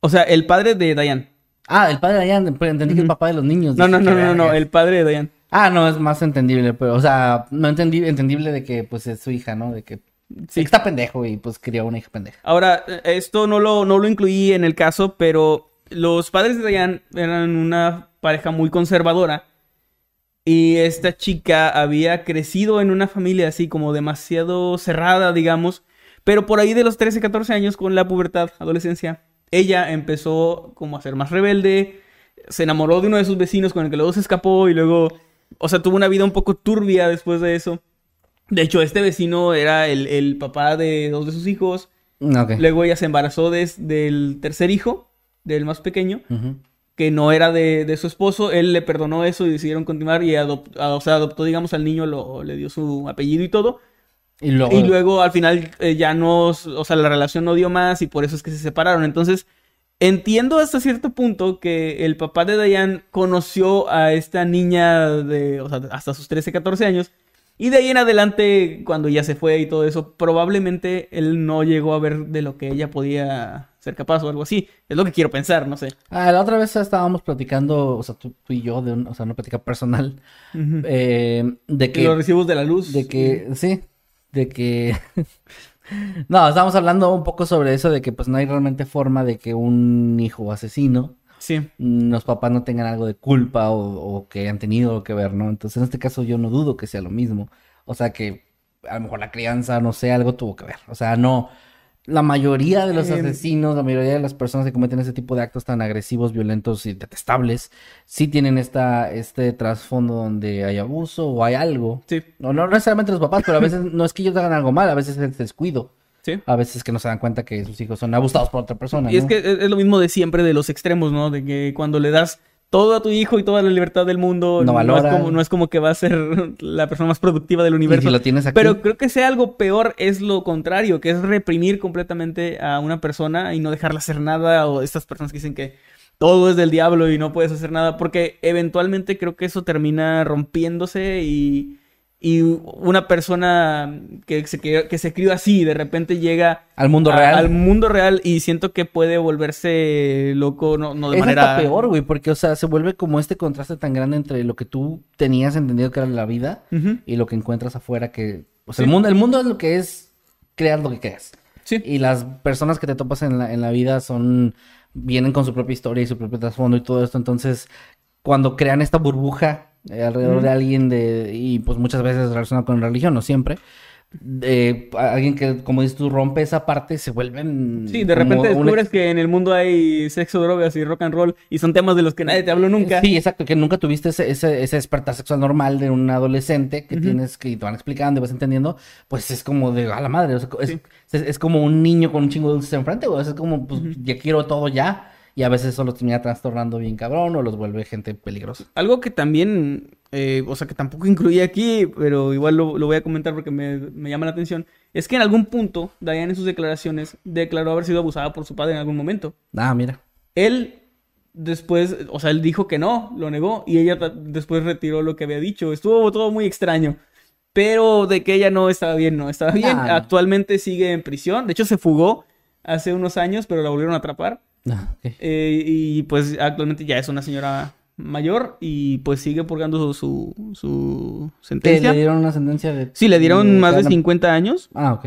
O sea, el padre de Diane. Ah, el padre de Diane, pero entendí que el papá de los niños. No, no, no, no, no, el padre de Diane. Ah, no, es más entendible, pero, o sea, no entendí, entendible de que, pues, es su hija, ¿no? De que Sí. está pendejo y, pues, crió una hija pendeja. Ahora, eh, esto no lo, no lo incluí en el caso, pero los padres de Diane eran una pareja muy conservadora. Y esta chica había crecido en una familia así como demasiado cerrada, digamos. Pero por ahí de los 13, 14 años, con la pubertad, adolescencia, ella empezó como a ser más rebelde. Se enamoró de uno de sus vecinos con el que luego se escapó y luego, o sea, tuvo una vida un poco turbia después de eso. De hecho, este vecino era el, el papá de dos de sus hijos. Mm, Ok. Luego ella se embarazó des- del tercer hijo, del más pequeño, que no era de, de su esposo. Él le perdonó eso y decidieron continuar y adop- a- o sea, adoptó, digamos, al niño, lo, le dio su apellido y todo. Y luego... Y luego al final eh, ya no, o sea, la relación no dio más y por eso es que se separaron. Entonces, entiendo hasta cierto punto que el papá de Diane conoció a esta niña de, o sea, hasta sus 13, 14 años. Y de ahí en adelante, cuando ya se fue y todo eso, probablemente él no llegó a ver de lo que ella podía ser capaz o algo así. Es lo que quiero pensar, no sé. Ah, la otra vez estábamos platicando, o sea, tú, tú y yo, de un- o sea, una plática personal, eh, de Que que... los recibos de la luz. De que, sí, de que... no, estábamos hablando un poco sobre eso, de que pues no hay realmente forma de que un hijo asesino, Sí. mm, los papás no tengan algo de culpa o, o que han tenido algo que ver, ¿no? Entonces en este caso yo no dudo que sea lo mismo. O sea que a lo mejor la crianza, no sé, algo tuvo que ver. O sea, no... La mayoría de los Em. asesinos, la mayoría de las personas que cometen ese tipo de actos tan agresivos, violentos y detestables, sí tienen esta, este trasfondo donde hay abuso o hay algo. Sí. No, no necesariamente los papás, pero a veces no es que ellos hagan algo mal, a veces es descuido. Sí. A veces que no se dan cuenta que sus hijos son abusados por otra persona. Y es que es lo mismo de siempre de los extremos, ¿no? De que cuando le das todo a tu hijo y toda la libertad del mundo, No es valoran. como, no es como que va a ser la persona más productiva del universo. si lo tienes aquí, Pero creo que sea algo peor es lo contrario, que es reprimir completamente a una persona y no dejarla hacer nada, o estas personas que dicen que todo es del diablo y no puedes hacer nada, porque eventualmente creo que eso termina rompiéndose y, y una persona que se, que, que se crió así de repente llega al mundo a- real. al mundo real y siento que puede volverse loco, no, no de manera... hasta peor, güey, porque, o sea, se vuelve como este contraste tan grande entre lo que tú tenías entendido que era la vida y lo que encuentras afuera que... O sea, Sí. el mundo, el mundo es lo que es crear lo que creas. Sí. Y las personas que te topas en la, en la vida son... Vienen con su propia historia y su propio trasfondo y todo esto. Entonces, cuando crean esta burbuja eh, alrededor Ujú. de alguien de... Y pues muchas veces relacionado con religión, no siempre. De alguien que, como dices tú, rompe esa parte, se vuelven... Sí, de repente un descubres que en el mundo hay sexo, drogas y rock and roll y son temas de los que nadie te habló nunca. Sí, exacto, que nunca tuviste ese, ese, ese despertar sexual normal de un adolescente que Ujú. tienes que y te van explicando y vas entendiendo, pues es como de a la madre, o sea, es, Sí. es, es como un niño con un chingo de dulces enfrente, güey, es como, pues Ujú. ya quiero todo ya, y a veces eso los termina trastornando bien cabrón o los vuelve gente peligrosa. Algo que también, eh, o sea, que tampoco incluí aquí, pero igual lo, lo voy a comentar porque me, me llama la atención, es que en algún punto, Diane en sus declaraciones declaró haber sido abusada por su padre en algún momento. Ah, mira. Él después, o sea, él dijo que no, lo negó, y ella después retiró lo que había dicho. Estuvo todo muy extraño. Pero de que ella no estaba bien, no estaba bien. No. Actualmente sigue en prisión. De hecho, se fugó hace unos años, pero la volvieron a atrapar. Ah. Eh, y pues actualmente ya es una señora mayor y pues sigue purgando su, su, su ¿Qué, sentencia. le dieron una sentencia de... Sí, le dieron más de cadena- 50 años. Ah, ok.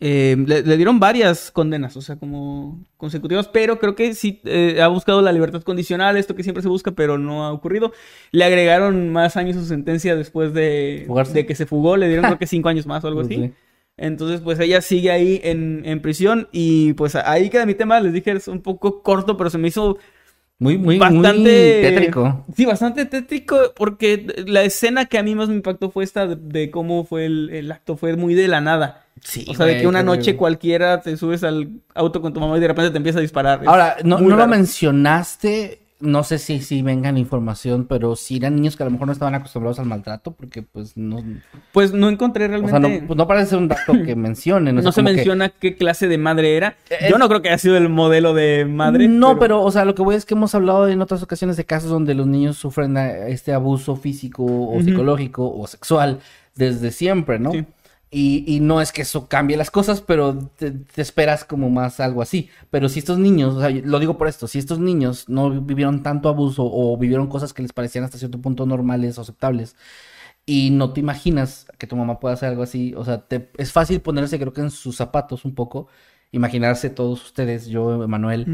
eh, le, le dieron varias condenas, o sea, como consecutivas, pero creo que sí eh, ha buscado la libertad condicional, esto que siempre se busca, pero no ha ocurrido. Le agregaron más años a su sentencia después de, de que se fugó, le dieron creo que cinco años más o algo así. Sí. Entonces, pues ella sigue ahí en, en prisión y pues ahí queda mi tema, les dije, es un poco corto, pero se me hizo Muy, muy, bastante muy tétrico. Sí, bastante tétrico porque la escena que a mí más me impactó fue esta de, de cómo fue el, el acto, fue muy de la nada. Sí, o sea, de que una noche cualquiera te subes al auto con tu mamá y de repente te empieza a disparar. Ahora, no, no lo mencionaste, no sé si, si venga la información, pero si eran niños que a lo mejor no estaban acostumbrados al maltrato, porque pues no... Pues no encontré O realmente. sea, no, pues, no parece un dato que mencione. no se que- menciona qué clase de madre era. Es- Yo no creo que haya sido el modelo de madre. No, pero... o sea, lo que voy es que hemos hablado en otras ocasiones de casos donde los niños sufren eh, este abuso físico o psicológico o sexual desde siempre, ¿no? Sí. Y, y no es que eso cambie las cosas, pero te, te esperas como más algo así. Pero si estos niños, o sea, lo digo por esto, si estos niños no vivieron tanto abuso o vivieron cosas que les parecían hasta cierto punto normales o aceptables, y no te imaginas que tu mamá pueda hacer algo así, o sea, te- es fácil ponerse creo que en sus zapatos un poco, imaginarse todos ustedes, yo, Emanuel,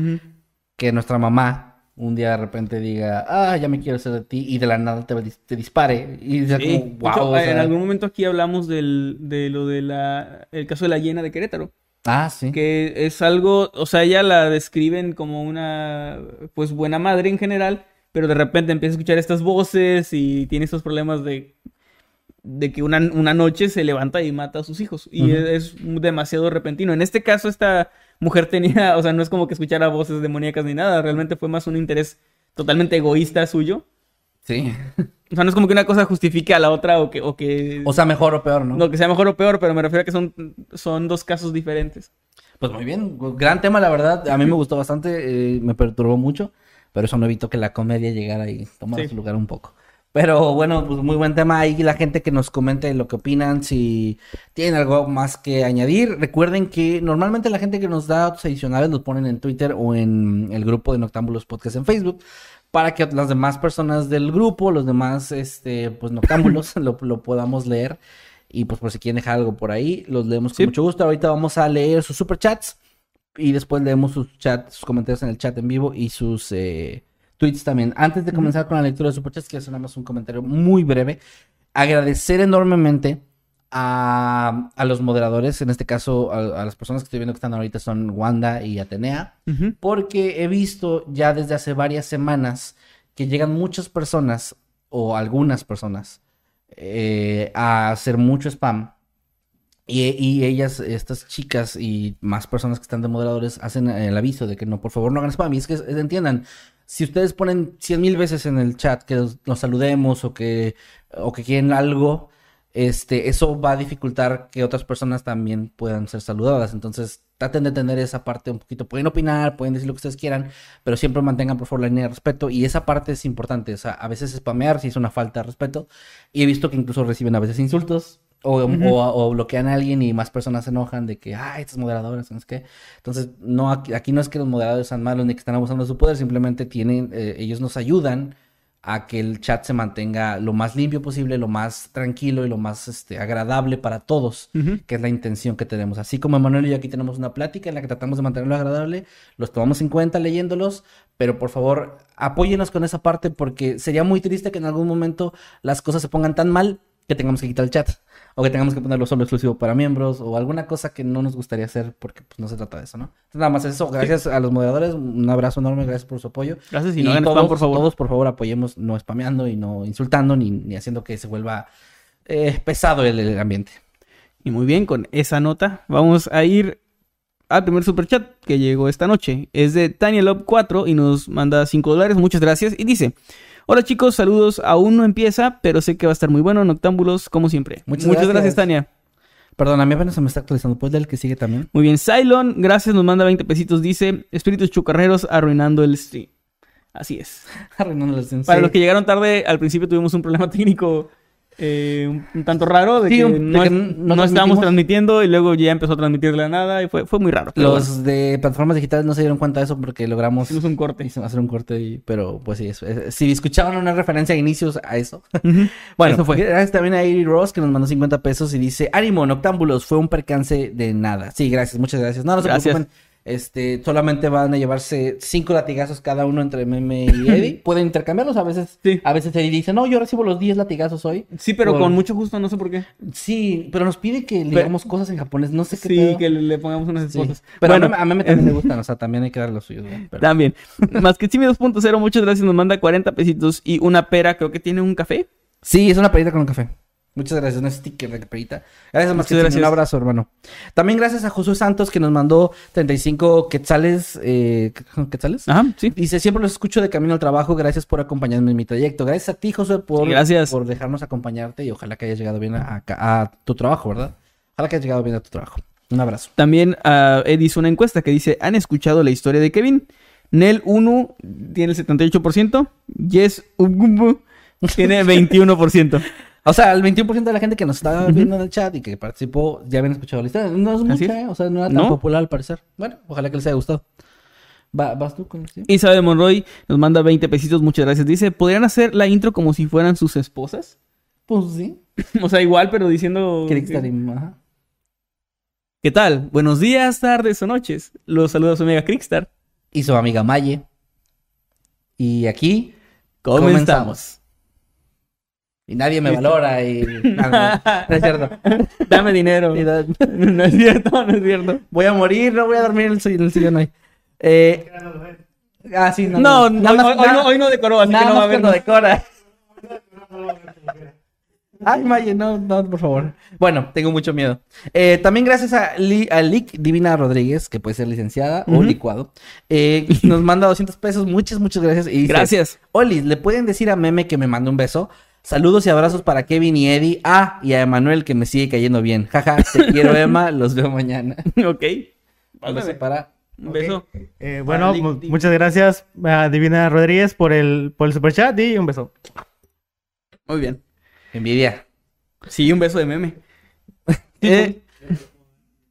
que nuestra mamá un día de repente diga, ah, ya me quiero hacer de ti, y de la nada te, te dispare, y sea Sí. como, wow, hecho, o en algún momento aquí hablamos del, de lo de la, el caso de la hiena de Querétaro. ah, sí, que es algo, o sea, ella la describen como una, pues, buena madre en general, pero de repente empieza a escuchar estas voces y tiene estos problemas de, de que una, una noche se levanta y mata a sus hijos. Y es, es demasiado repentino. En este caso, esta mujer tenía, o sea, no es como que escuchara voces demoníacas ni nada, realmente fue más un interés totalmente egoísta suyo. sí, O sea, no es como que una cosa justifique a la otra o que, o que, o sea, mejor o peor, ¿no? no, que sea mejor o peor, pero me refiero a que son, son dos casos diferentes. Pues muy bien, gran tema, la verdad. A mí me gustó bastante, eh, me perturbó mucho, pero eso no evitó que la comedia llegara y tomara Sí. su lugar un poco. Pero bueno, pues muy buen tema. Ahí la gente que nos comente lo que opinan, si tienen algo más que añadir. Recuerden que normalmente la gente que nos da datos adicionales los ponen en Twitter o en el grupo de Noctámbulos Podcast en Facebook. Para que las demás personas del grupo, los demás, este, pues noctámbulos, lo, lo podamos leer. Y pues por si quieren dejar algo por ahí, los leemos con Sí. mucho gusto. Ahorita vamos a leer sus superchats y después leemos sus chats, sus comentarios en el chat en vivo y sus eh, tweets también. Antes de comenzar con la lectura de superchats, quiero hacer nada más un comentario muy breve. Agradecer enormemente a, a los moderadores, en este caso a, a las personas que estoy viendo que están ahorita son Wanda y Atenea, porque he visto ya desde hace varias semanas que llegan muchas personas o algunas personas eh, a hacer mucho spam. Y, y ellas, estas chicas y más personas que están de moderadores hacen el aviso de que no, por favor, no hagan spam. Y es que entiendan, si ustedes ponen cien mil veces en el chat que nos, saludemos o que, o que quieren algo, este, eso va a dificultar que otras personas también puedan ser saludadas. Entonces, traten de tener esa parte un poquito. Pueden opinar, pueden decir lo que ustedes quieran, pero siempre mantengan por favor la línea de respeto. Y esa parte es importante. O sea, a veces spamear si es una falta de respeto. Y he visto que incluso reciben a veces insultos. O, o- o bloquean a alguien y más personas se enojan de que, ah, estos moderadores, no es que. Entonces, no, aquí, aquí no es que los moderadores sean malos ni que están abusando de su poder, simplemente tienen, eh, ellos nos ayudan a que el chat se mantenga lo más limpio posible, lo más tranquilo y lo más este, agradable para todos, que es la intención que tenemos. Así como Emanuel y yo aquí tenemos una plática en la que tratamos de mantenerlo agradable, los tomamos en cuenta leyéndolos, pero por favor apóyenos con esa parte porque sería muy triste que en algún momento las cosas se pongan tan mal que tengamos que quitar el chat o que tengamos que ponerlo solo exclusivo para miembros o alguna cosa que no nos gustaría hacer porque pues no se trata de eso, ¿no? Entonces, nada más eso, gracias a los moderadores, un abrazo enorme, gracias por su apoyo. Gracias y no hagan todos, spam, por favor. todos, por favor, apoyemos no spameando y no insultando ni, ni haciendo que se vuelva eh, pesado el, el ambiente. Y muy bien, con esa nota vamos a ir al primer superchat que llegó esta noche. Es de Tania Love 4 y nos manda 5 dólares. Muchas gracias. Y dice: Hola chicos, saludos. Aún no empieza, pero sé que va a estar muy bueno. Noctámbulos, como siempre. Muchas gracias. gracias. Tania. Perdón, a mí apenas se me está actualizando. ¿Puedes leer el que sigue también? Muy bien, Cylon, gracias, nos manda 20 pesitos. Dice: Espíritus chucarreros arruinando el stream. Así es. Arruinando la sesión. Para los que llegaron tarde, al principio tuvimos un problema técnico eh, un, tanto raro de Sí, que de no, que es- no no estábamos transmitiendo y luego ya empezó a transmitir la nada y fue, fue muy raro. Los bueno, de plataformas digitales no se dieron cuenta de eso porque logramos hicimos un corte. hicimos hacer un corte, y- pero pues sí, eso, es- si escuchaban una referencia a inicios a eso. Bueno, Eso fue. gracias también a Iri Ross que nos mandó 50 pesos y dice, ánimo, Noctámbulos, fue un percance de nada. Sí, gracias, muchas gracias. No, no se Gracias. preocupen. Este, solamente van a llevarse cinco latigazos cada uno entre Meme y Eddie. Pueden intercambiarlos a veces. Sí. A veces Eddie dice, no, yo recibo los 10 latigazos hoy. Sí, pero Por- con mucho gusto, no sé por qué. Sí, pero nos pide que le Pero- digamos cosas en japonés. No sé qué Sí, pedo. que le, pongamos unas Sí. cosas. Pero bueno, a, Meme, también le gustan, o sea, también hay que dar los suyos. Pero- También. Más que Chimi 2.0, muchas gracias. Nos manda 40 pesitos y una pera. Creo que tiene un café. Sí, es una perita con un café. Muchas gracias, un sticker de perita. Gracias, que gracias. Un abrazo, hermano. También gracias a Josué Santos que nos mandó 35 quetzales. Eh, ¿Quetzales? Ajá, sí. Dice, siempre los escucho de camino al trabajo. Gracias por acompañarme en mi trayecto. Gracias a ti, Josué, por, gracias. por dejarnos acompañarte y ojalá que hayas llegado bien a, a- a tu trabajo, ¿verdad? Ojalá que hayas llegado bien a tu trabajo. Un abrazo. También uh, Ed hizo una encuesta que dice: ¿Han escuchado la historia de Kevin? Nel 1 tiene el 78%. Yes Ugumbu tiene 21%. O sea, el 21% de la gente que nos está viendo en el chat y que participó ya habían escuchado la historia. No es mucha, es. ¿eh? O sea, no era tan ¿No? popular al parecer. Bueno, ojalá que les haya gustado. Va- ¿Vas tú con? Isabel Monroy nos manda 20 pesitos. Muchas gracias. Dice: ¿Podrían hacer la intro como si fueran sus esposas? Pues sí. o sea, igual, pero diciendo. Ajá. ¿Qué tal? Buenos días, tardes o noches. Los saluda su amiga Crickstar. Y su amiga Maye. Y aquí Comenzamos. Y nadie me valora y... nada, no, no es cierto. Dame dinero. Da- no es cierto, no es cierto. Voy a morir, no voy a dormir en el, sillón- en el sillón hoy. Eh... Ah, sí, no. No, no, hoy, nada más- hoy- hoy nada- no, hoy no decoró, así nada que no va a haber. cuando decora. Ay, Maye, no, no, por favor. Bueno, tengo mucho miedo. Eh, también gracias a, Li- a Lic Divina Rodríguez, que puede ser licenciada o licuado, eh, nos manda 200 pesos. Muchas, muchas gracias. Y dice, Gracias. Oli, ¿le pueden decir a Meme que me mande un beso? Saludos y abrazos para Kevin y Eddie. Ah, y a Emanuel que me sigue cayendo bien. Jaja, te quiero, Emma. Los veo mañana. ok. Un beso para... Un beso. Eh, bueno, muchas gracias a Divina Rodríguez por el, por el super chat y un beso. Muy bien. Envidia. Sí, un beso de meme. Eh,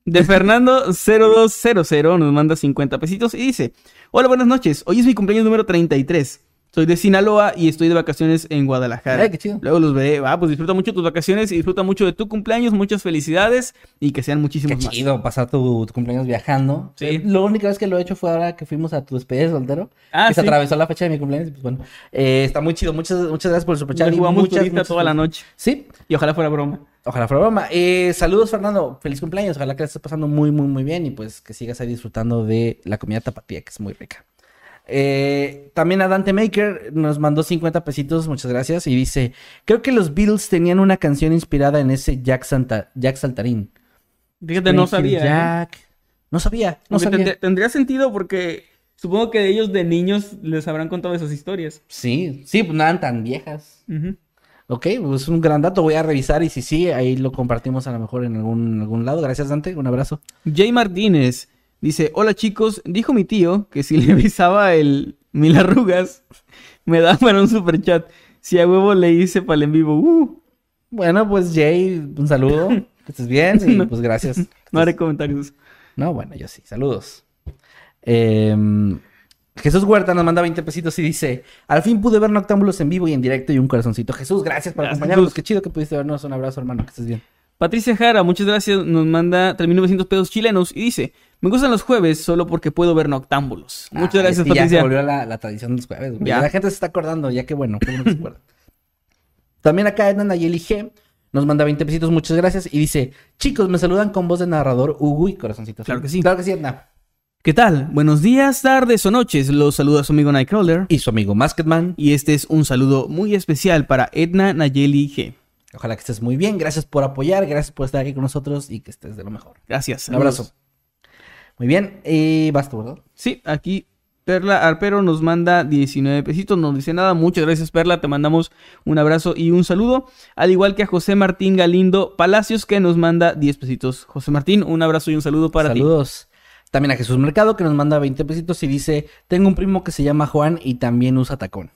de Fernando 0200 nos manda 50 pesitos y dice: Hola, buenas noches. Hoy es mi cumpleaños número 33. Soy de Sinaloa y estoy de vacaciones en Guadalajara. Ay, qué chido. Luego los veré. Ah, pues disfruta mucho tus vacaciones y disfruta mucho de tu cumpleaños. Muchas felicidades y que sean Qué muchísimos más. chido pasar tu, tu cumpleaños viajando. Sí. Eh, La única vez que lo he hecho fue ahora que fuimos a tu despedida de soltero. Ah, que se sí. atravesó la fecha de mi cumpleaños. Pues bueno, eh, está muy chido. Muchas, muchas gracias por el superchat. Jugamos muchas, muchas toda la noche. Sí, Y ojalá fuera broma. ojalá fuera broma. Eh, saludos, Fernando. Feliz cumpleaños. Ojalá que la estés pasando muy, muy, muy bien. Y pues que sigas ahí disfrutando de la comida tapatía, que es muy rica. Eh, también a Dante Maker nos mandó 50 pesitos, muchas gracias. Y dice: Creo que los Beatles tenían una canción inspirada en ese Jack, Santa, Jack Saltarín. Fíjate, no sabía. ¿eh? Jack. No sabía, no Aunque sabía. tendría- tendría sentido porque supongo que ellos de niños les habrán contado esas historias. Sí, sí, pues no eran tan viejas. Ujú. Ok, pues es un gran dato, voy a revisar y si sí, ahí lo compartimos a lo mejor en algún, en algún lado. Gracias, Dante, un abrazo. Jay Martínez dice, hola chicos, dijo mi tío que si le avisaba el mil arrugas, me da para un super chat. Si a huevo le hice para el en vivo, uh, Bueno, pues Jay, un saludo, que estés bien y No. pues gracias. no haré comentarios. No, bueno, yo sí, saludos. Em, Jesús Huerta nos manda 20 pesitos y dice, al fin pude ver Noctámbulos en vivo y en directo y un corazoncito. Jesús, gracias por Gracias, acompañarnos. Jesús. Qué chido que pudiste vernos. Un abrazo, hermano, que estés bien. Patricia Jara, muchas gracias, nos manda 3.900 pesos chilenos y dice, me gustan los jueves solo porque puedo ver noctámbulos. Muchas Ah, gracias, que Ya se Patricia. volvió la, la tradición de los jueves. güey. Ya. La gente se está acordando, ya que bueno, que se acuerda. También acá Edna Nayeli G nos manda 20 pesitos, muchas gracias. Y dice, chicos, me saludan con voz de narrador, Ugu y corazoncitos. Claro que sí. Claro que sí, Edna. ¿Qué tal? Buenos días, tardes o noches. Los saluda su amigo Nightcrawler. Y su amigo Masketman. Y este es un saludo muy especial para Edna Nayeli G. Ojalá que estés muy bien. Gracias por apoyar, gracias por estar aquí con nosotros y que estés de lo mejor. Gracias. Un abrazo. Muy bien, y basta, ¿verdad? Sí, aquí Perla Arpero nos manda 19 pesitos, no dice nada. Muchas gracias, Perla. Te mandamos un abrazo y un saludo. Al igual que a José Martín Galindo Palacios, que nos manda 10 pesitos. José Martín, un abrazo y un saludo para ti. Saludos. También a Jesús Mercado que nos manda 20 pesitos y dice, tengo un primo que se llama Juan y también usa tacón.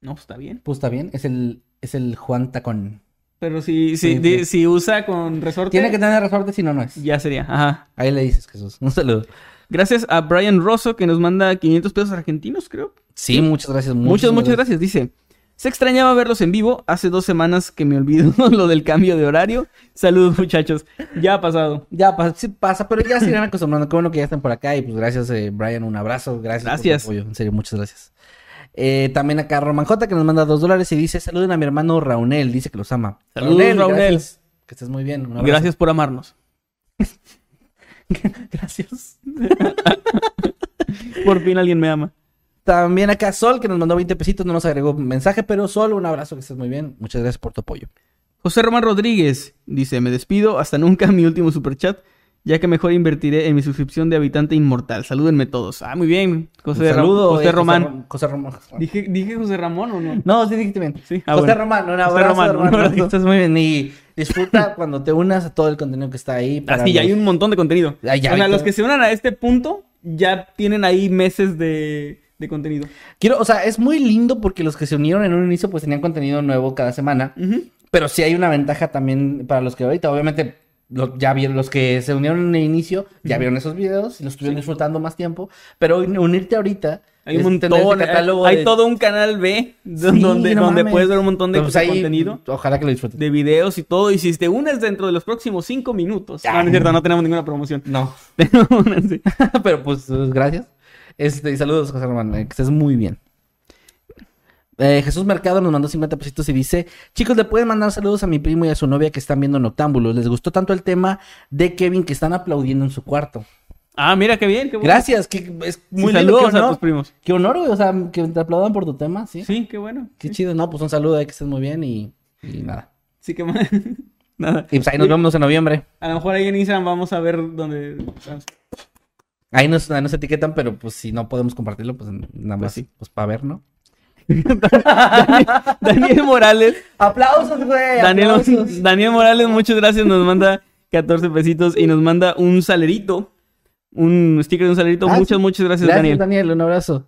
No, pues está bien. Pues está bien, es el, es el Juan Tacón. Pero si, si, Sí, di- sí. si usa con resorte, Tiene que tener resorte, si no, no es. ya sería. Ajá. Ahí le dices, Jesús. Un saludo. Gracias a Brian Rosso que nos manda 500 pesos argentinos, creo. Sí, muchas gracias. Muchas, muchas gracias. Dice, se extrañaba verlos en vivo. Hace dos semanas que me olvido lo del cambio de horario. Saludos, muchachos. Ya ha pasado. Ya pasa, sí pasa, pero ya se irán acostumbrando. Qué bueno que ya están por acá. Y pues gracias, eh, Brian. Un abrazo. Gracias. por tu apoyo. En serio, muchas gracias. Eh, también acá Roman J que nos manda dos dólares y dice: Saluden a mi hermano Raunel. Dice que los ama. Saludos, Raunel. Que estés muy bien. Gracias por amarnos. Gracias. Por fin alguien me ama. También acá Sol que nos mandó 20 pesitos. No nos agregó mensaje, pero Sol, un abrazo. Que estés muy bien. Muchas gracias por tu apoyo. José Román Rodríguez dice, me despido, hasta nunca mi último superchat, ya que mejor invertiré en mi suscripción de habitante inmortal. Salúdenme todos. Ah, muy bien. José, Un saludo, José eh, Román. Rom- José Román. ¿Dije, ¿Dije José Ramón o no? No, sí dijiste bien. Sí, ah, José bueno. Román, un José abrazo, Román, un abrazo. Estás muy bien. Y disfruta cuando te unas a todo el contenido que está ahí. para Así, ya hay un montón de contenido. Ah, ya o sea, los que se unan a este punto ya tienen ahí meses de, de contenido. Quiero, o sea, es muy lindo porque los que se unieron en un inicio pues tenían contenido nuevo cada semana. Ujú. Pero sí hay una ventaja también para los que ahorita, obviamente, lo- ya vieron, los que se unieron en el inicio, ya vieron esos videos y los estuvieron disfrutando más tiempo. Pero un- unirte ahorita. Hay un montón. catálogo Hay de- todo un canal B Sí, donde, no donde mames. puedes ver un montón de pues, contenido. Ojalá que lo disfruten. De videos y todo. Y si te unes dentro de los próximos cinco minutos. Ya. No, no es cierto, no tenemos ninguna promoción. No. Pero pues, pues, gracias. Este, y saludos, José Román. eh, que estés muy bien. Eh, Jesús Mercado nos mandó 50 pesitos y dice: Chicos, le pueden mandar saludos a mi primo y a su novia que están viendo Noctámbulos. Les gustó tanto el tema de Kevin que están aplaudiendo en su cuarto. Ah, mira qué bien. Qué bueno. Gracias, que es Sí, muy lindo. saludos qué a honor. tus primos. Qué honor, güey. O sea, que te aplaudan por tu tema, ¿sí? Sí, qué bueno. Qué chido, no, pues un saludo ahí que estés muy bien y, y nada. Sí, que mal. Nada. Y pues ahí nos vemos en noviembre. A lo mejor ahí en Instagram vamos a ver dónde. Ahí nos, ahí nos etiquetan, pero pues si no podemos compartirlo, pues nada más, sí. pues para ver, ¿no? Daniel Morales. ¡Aplausos, güey! Daniel, aplausos. Daniel Morales, muchas gracias. Nos manda 14 pesitos y nos manda un salerito. Un sticker de un salerito. Ah, muchas, sí. muchas gracias, Gracias, Daniel. Daniel. Un abrazo.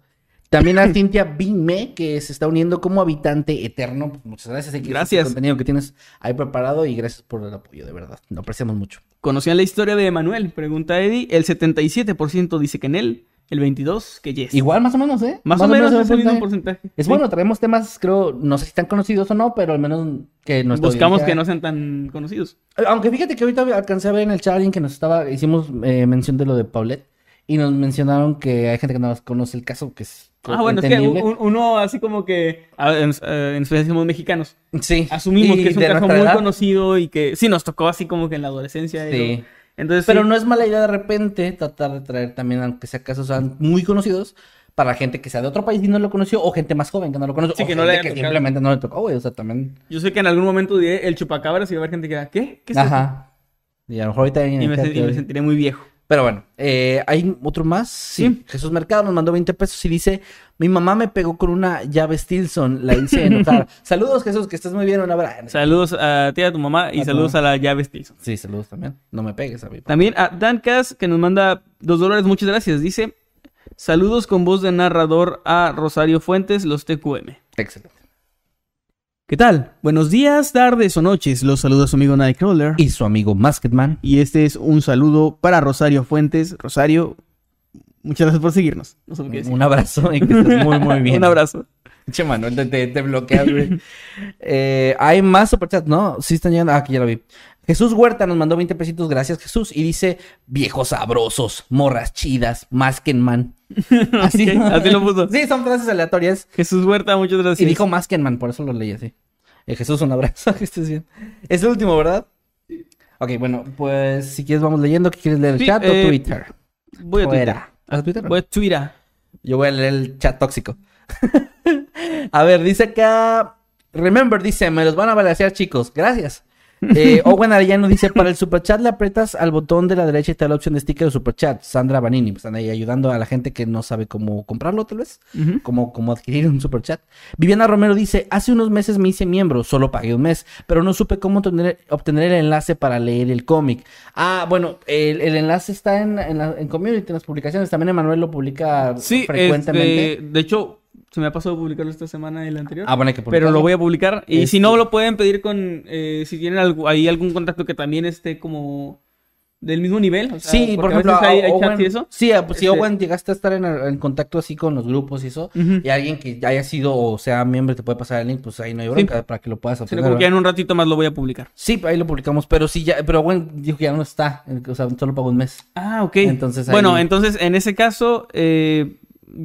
También a Cintia Bime, que se está uniendo como habitante eterno. Pues, muchas gracias. Gracias. El contenido que tienes ahí preparado y gracias por el apoyo, de verdad. Lo apreciamos mucho. ¿Conocían la historia de Emanuel? Pregunta Eddie. El 77% dice que en él. El 22% que yes. Igual, más o menos, ¿eh? Más, o menos es el mismo porcentaje. Es Sí. bueno, traemos temas, creo, no sé si están conocidos o no, pero al menos que nos Buscamos que no sean tan conocidos. Aunque fíjate que ahorita alcancé a ver en el chat alguien que nos estaba, hicimos eh, mención de lo de Paulette y nos mencionaron que hay gente que no conoce el caso, que es Ah, bueno, es que uno así como que, en, eh, en especial somos mexicanos, Sí. asumimos que es un caso muy edad, conocido y que sí nos tocó así como que en la adolescencia. y Sí. lo- Entonces, Pero sí. no es mala idea de repente tratar de traer también, aunque sea casos sean muy conocidos, para gente que sea de otro país y no lo conoció, o gente más joven que no lo conoce, Sí, o que no le simplemente no le tocó, güey. O sea, también. Yo sé que en algún momento diré el chupacabras y va a haber gente que diga, ¿qué? ¿Qué es eso?". Ajá. Y a lo mejor ahorita Y me, y me sentiré muy viejo. Pero bueno, eh, ¿hay otro más? Sí. Sí. Jesús Mercado nos mandó 20 pesos y dice, mi mamá me pegó con una llave Stilson, la hice enojar. saludos Jesús, que estés muy bien, un abrazo. Saludos a ti, a tu mamá y A saludos mamá. a la llave Stilson. Sí, saludos también. No me pegues, a mí. También a Dan Cass, que nos manda dos dólares, muchas gracias. Dice, saludos con voz de narrador a Rosario Fuentes, los TQM. Excelente. ¿Qué tal? Buenos días, tardes o noches. Los saluda su amigo Nightcrawler. Y su amigo Masketman. Y este es un saludo para Rosario Fuentes. Rosario, muchas gracias por seguirnos. No sé decir. Un abrazo y que estés muy, muy bien. un abrazo. Che, Manuel, te, te, te bloqueas, güey. Eh, hay más superchats, ¿no? Sí están llegando. Ah, aquí ya lo vi. Jesús Huerta nos mandó 20 pesitos, gracias Jesús. Y dice, viejos sabrosos, morras chidas, Maskenman. Así, Ok, así lo puso. Sí, son frases aleatorias. Jesús Huerta, muchas gracias. Y dijo Maskenman, por eso lo leí así. Eh, Jesús, un abrazo, que estés bien. Es el último, ¿verdad? Ok, bueno, pues si quieres vamos leyendo. ¿Qué quieres leer? ¿El Sí, chat eh, o Twitter? Voy a Twitter. ¿A Twitter? Voy a Twitter. Yo voy a leer el chat tóxico. a ver, dice acá. Remember, dice, me los van a balancear, chicos. Gracias. Eh, Owen Arellano dice, para el superchat le aprietas al botón de la derecha y te da la opción de sticker de superchat. Sandra Banini, pues están ahí ayudando a la gente que no sabe cómo comprarlo, tal vez. Cómo, cómo adquirir un superchat. Viviana Romero dice, hace unos meses me hice miembro, solo pagué un mes, pero no supe cómo obtener, obtener el enlace para leer el cómic. Ah, bueno, el, el enlace está en, en, la- en Community, en las publicaciones. También Emanuel lo publica Sí, frecuentemente. este, de hecho, se me ha pasado publicarlo esta semana y la anterior. Ah, bueno, hay que pero publicarlo. lo voy a publicar. Y Este- si no, lo pueden pedir con. eh, si tienen algo, ahí algún contacto que también esté como. Del mismo nivel. o sea, Sí, por ejemplo, hay, hay Owen- y eso. Sí, pues, si Este- Owen llegaste a estar en, en contacto así con los grupos y eso, y alguien que haya sido o sea miembro te puede pasar el link, pues ahí no hay bronca para que lo puedas obtener. que en un ratito más lo voy a publicar. Sí, ahí lo publicamos, pero sí ya, pero Owen dijo que ya no está, o sea, solo pagó un mes. Ah, ok. Entonces ahí- Bueno, entonces en ese caso, eh,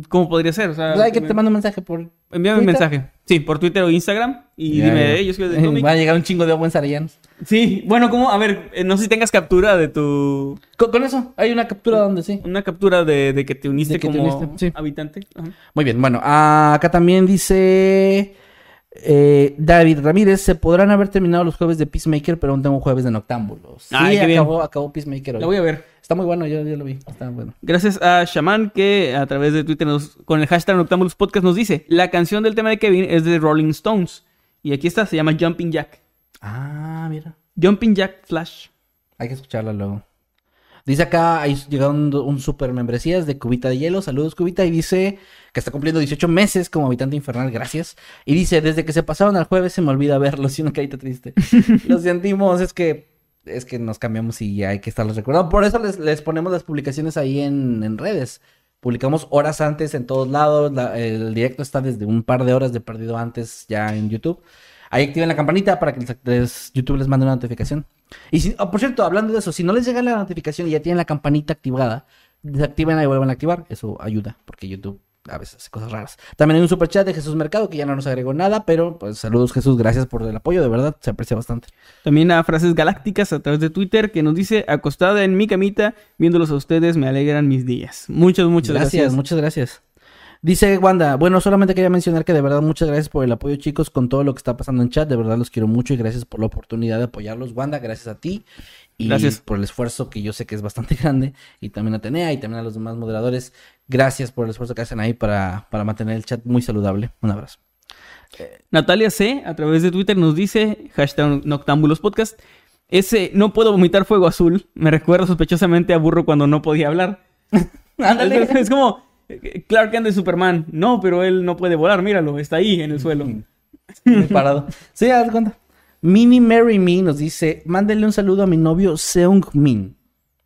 ¿cómo podría ser? O sea, Pues hay que te mando un mensaje por envíame un mensaje. Sí, por Twitter o Instagram. Y Ya, dime, ya. eh, yo soy de. Va a llegar un chingo de Owen Sarayanos. Sí, bueno, ¿cómo? A ver, eh, no sé si tengas captura de tu. Con, con eso, hay una captura donde sí. Una captura de, de que te uniste que te como uniste, sí. habitante. Ajá. Muy bien, bueno, acá también dice eh, David Ramírez, se podrán haber terminado los jueves de Peacemaker, pero aún tengo jueves de Noctámbulos. Sí, Ay, bien. acabó, acabó Peacemaker. hoy. La voy a ver. Está muy bueno, yo, yo lo vi, está bueno. Gracias a Shaman que a través de Twitter nos, con el hashtag Noctambulus Podcast nos dice, la canción del tema de Kevin es de Rolling Stones. Y aquí está, se llama Jumping Jack. Ah, mira. Jumping Jack Flash. Hay que escucharla luego. Dice acá, ahí llegó un, un super membresías de Cubita de Hielo. Saludos, Cubita. Y dice que está cumpliendo 18 meses como habitante infernal. Gracias. Y dice, desde que se pasaron al jueves se me olvida verlos. Y una carita triste. Lo sentimos, es que es que nos cambiamos y ya hay que estarlos recordando. Por eso les, les ponemos las publicaciones ahí en, en redes. Publicamos horas antes en todos lados. la- el directo está desde un par de horas de perdido antes ya en YouTube. Ahí activen la campanita para que les- YouTube les mande una notificación. Y si, oh, por cierto, hablando de eso, si no les llega la notificación y ya tienen la campanita activada, desactiven y vuelvan a activar. Eso ayuda, porque YouTube a veces hace cosas raras. También hay un super chat de Jesús Mercado que ya no nos agregó nada, pero pues saludos Jesús, gracias por el apoyo, de verdad, se aprecia bastante. También a Frases Galácticas a través de Twitter que nos dice, acostada en mi camita, viéndolos a ustedes, me alegran mis días. Muchas, muchas gracias, gracias. muchas gracias. Dice Wanda, bueno, solamente quería mencionar que de verdad muchas gracias por el apoyo, chicos, con todo lo que está pasando en chat. De verdad los quiero mucho y gracias por la oportunidad de apoyarlos. Wanda, gracias a ti. Y Gracias. por el esfuerzo que yo sé que es bastante grande. Y también a Atenea y también a los demás moderadores. Gracias por el esfuerzo que hacen ahí para, para mantener el chat muy saludable. Un abrazo. Natalia C, a través de Twitter, nos dice, hashtag Noctámbulos Podcast, ese no puedo vomitar fuego azul, me recuerda sospechosamente a Burro cuando no podía hablar. Ándale. Es, es como Clark Kent de Superman. No, pero él no puede volar, míralo, está ahí en el suelo. Parado. Sí, haz de cuenta. Mini Mary Me nos dice, mándenle un saludo a mi novio Seung Min.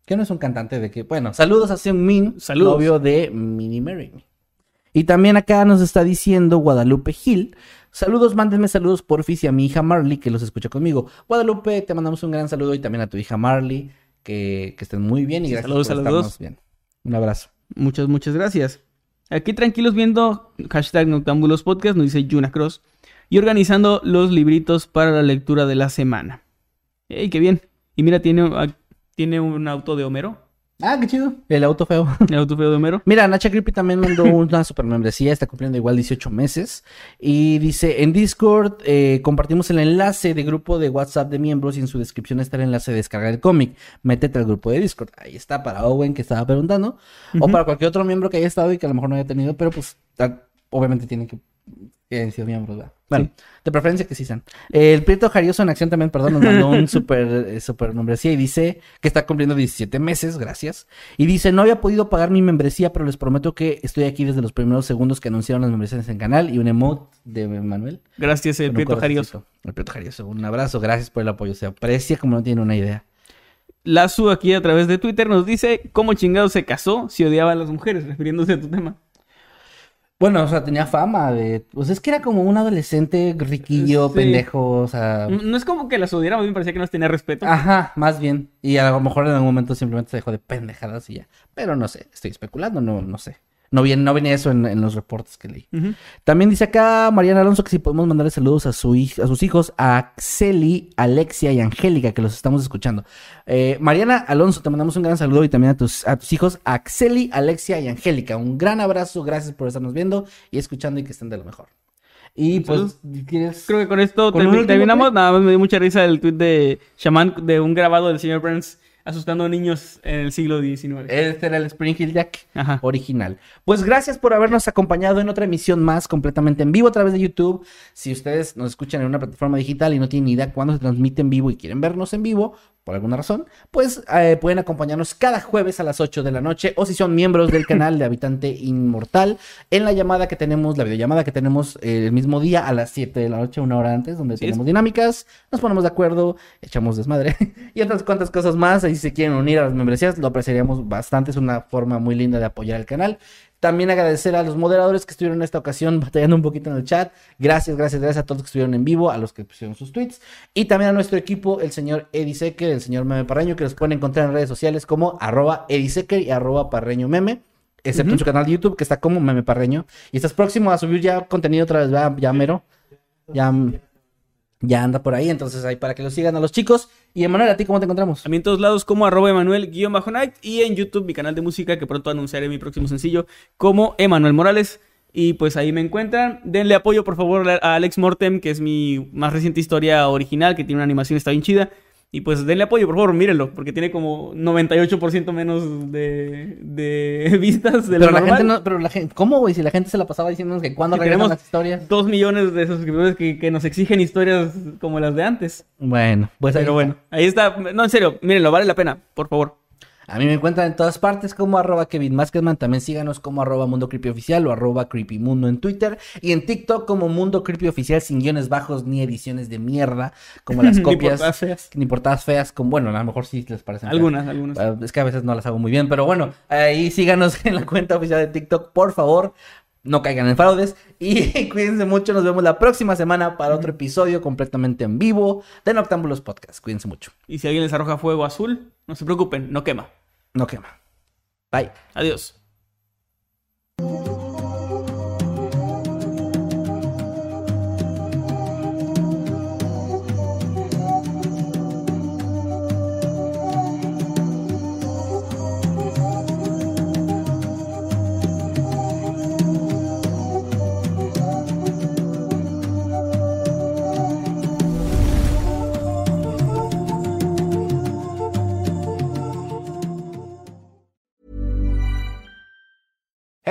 Que no es un cantante de que, bueno, saludos a Seung Min, Saludos. novio de Mini Mary Me. Y también acá nos está diciendo Guadalupe Gil. Saludos, mándenme saludos porfis y a mi hija Marley que los escucha conmigo. Guadalupe, te mandamos un gran saludo y también a tu hija Marley. Que, que estén muy bien y Sí, gracias saludos por a los estarnos bien. Un abrazo. Muchas, muchas gracias. Aquí tranquilos viendo hashtag Noctámbulos Podcast, nos dice Yuna Cross. Y organizando los libritos para la lectura de la semana. ¡Ey, qué bien! Y mira, tiene, ah, tiene un auto de Homero. Ah, qué chido. El auto feo. El auto feo de Homero. Mira, Nacha Creepy también mandó una super membresía, está cumpliendo igual 18 meses. Y dice, en Discord eh, compartimos el enlace de grupo de WhatsApp de miembros y en su descripción está el enlace de descargar el cómic. Métete al grupo de Discord. Ahí está para Owen que estaba preguntando. O para cualquier otro miembro que haya estado y que a lo mejor no haya tenido, pero pues obviamente tienen que... hayan sido miembros, ¿verdad? Bueno, de preferencia que sí sean. El Prieto Jarioso en acción también, perdón, nos mandó un super, eh, super membresía y dice que está cumpliendo 17 meses, gracias. Y dice, no había podido pagar mi membresía, pero les prometo que estoy aquí desde los primeros segundos que anunciaron las membresías en canal y un emote de Manuel. Gracias, el Prieto Jarioso. El Prieto Jarioso, un abrazo, gracias por el apoyo. Se aprecia como no tiene una idea. Lazu aquí a través de Twitter nos dice cómo chingado se casó si odiaba a las mujeres, refiriéndose a tu tema. Bueno, o sea, tenía fama de... Pues es que era como un adolescente riquillo, Sí. pendejo, o sea... No es como que las odiara, a mí me parecía que nos tenía respeto. Ajá, más bien. Y a lo mejor en algún momento simplemente se dejó de pendejadas y ya. Pero no sé, estoy especulando, no, no sé. No viene, no venía eso en, en los reportes que leí. También dice acá Mariana Alonso que si podemos mandarle saludos a, su a sus hijos, a Axeli, Alexia y Angélica, que los estamos escuchando. Eh, Mariana Alonso, te mandamos un gran saludo y también a tus, a tus hijos, Axeli, Alexia y Angélica. Un gran abrazo, gracias por estarnos viendo y escuchando y que estén de lo mejor. Y pues, ¿quieres? Creo que con esto ¿Con un termi- último terminamos. Nada más me dio mucha risa el tweet de Shaman de un grabado del señor Burns asustando a niños en el siglo XIX. Este era el Spring Hill Jack Ajá. original. Pues gracias por habernos acompañado en otra emisión más completamente en vivo a través de YouTube. Si ustedes nos escuchan en una plataforma digital y no tienen ni idea cuándo se transmite en vivo y quieren vernos en vivo, por alguna razón, pues eh, pueden acompañarnos cada jueves a las 8 de la noche o si son miembros del canal de Habitante Inmortal en la llamada que tenemos, la videollamada que tenemos eh, el mismo día a las 7 de la noche, una hora antes, donde Sí, tenemos es- dinámicas, nos ponemos de acuerdo, echamos desmadre y otras cuantas cosas más. Ahí si se quieren unir a las membresías, lo apreciaríamos bastante, es una forma muy linda de apoyar el canal. También agradecer a los moderadores que estuvieron en esta ocasión batallando un poquito en el chat. Gracias, gracias, gracias a todos los que estuvieron en vivo, a los que pusieron sus tweets. Y también a nuestro equipo, el señor Eddie Secker, el señor Meme Parreño, que los pueden encontrar en redes sociales como arroba Eddie Secker y arroba Parreño Meme. Excepto en su canal de YouTube, que está como Meme Parreño. Y estás próximo a subir ya contenido otra vez, ¿verdad? ya mero. Ya, ya anda por ahí, entonces ahí para que lo sigan a los chicos. Y Emanuel, ¿a ti cómo te encontramos? A mí en todos lados como arroba Emanuel-Night y en YouTube mi canal de música que pronto anunciaré mi próximo sencillo como Emanuel Morales. Y pues ahí me encuentran. Denle apoyo por favor a Alex Mortem, que es mi más reciente historia original, que tiene una animación está bien chida. Y pues denle apoyo, por favor, mírenlo, porque tiene como 98% menos de, de vistas de lo Pero la normal. gente no, pero la gente, ¿cómo, güey? Si la gente se la pasaba diciéndonos que cuando regresan las historias. Dos millones de suscriptores que, que nos exigen historias como las de antes. Bueno, pues ahí Pero está. bueno, ahí está. No, en serio, mírenlo, vale la pena, por favor. A mí me encuentran en todas partes como arroba Kevin Maskedman. También síganos como arroba Mundo Creepy Oficial o arroba Creepy Mundo en Twitter. Y en TikTok como Mundo Creepy Oficial sin guiones bajos ni ediciones de mierda. Como las Ni copias. portadas feas. Ni portadas feas. Con, bueno, a lo mejor sí les parecen. feas. Algunas, algunas. Es que a veces no las hago muy bien. Pero bueno, ahí síganos en la cuenta oficial de TikTok, por favor. No caigan en fraudes. Y cuídense mucho. Nos vemos la próxima semana para otro episodio completamente en vivo de Noctámbulos Podcast. Cuídense mucho. Y si alguien les arroja fuego azul, no se preocupen, no quema. No quema. Bye. Adiós.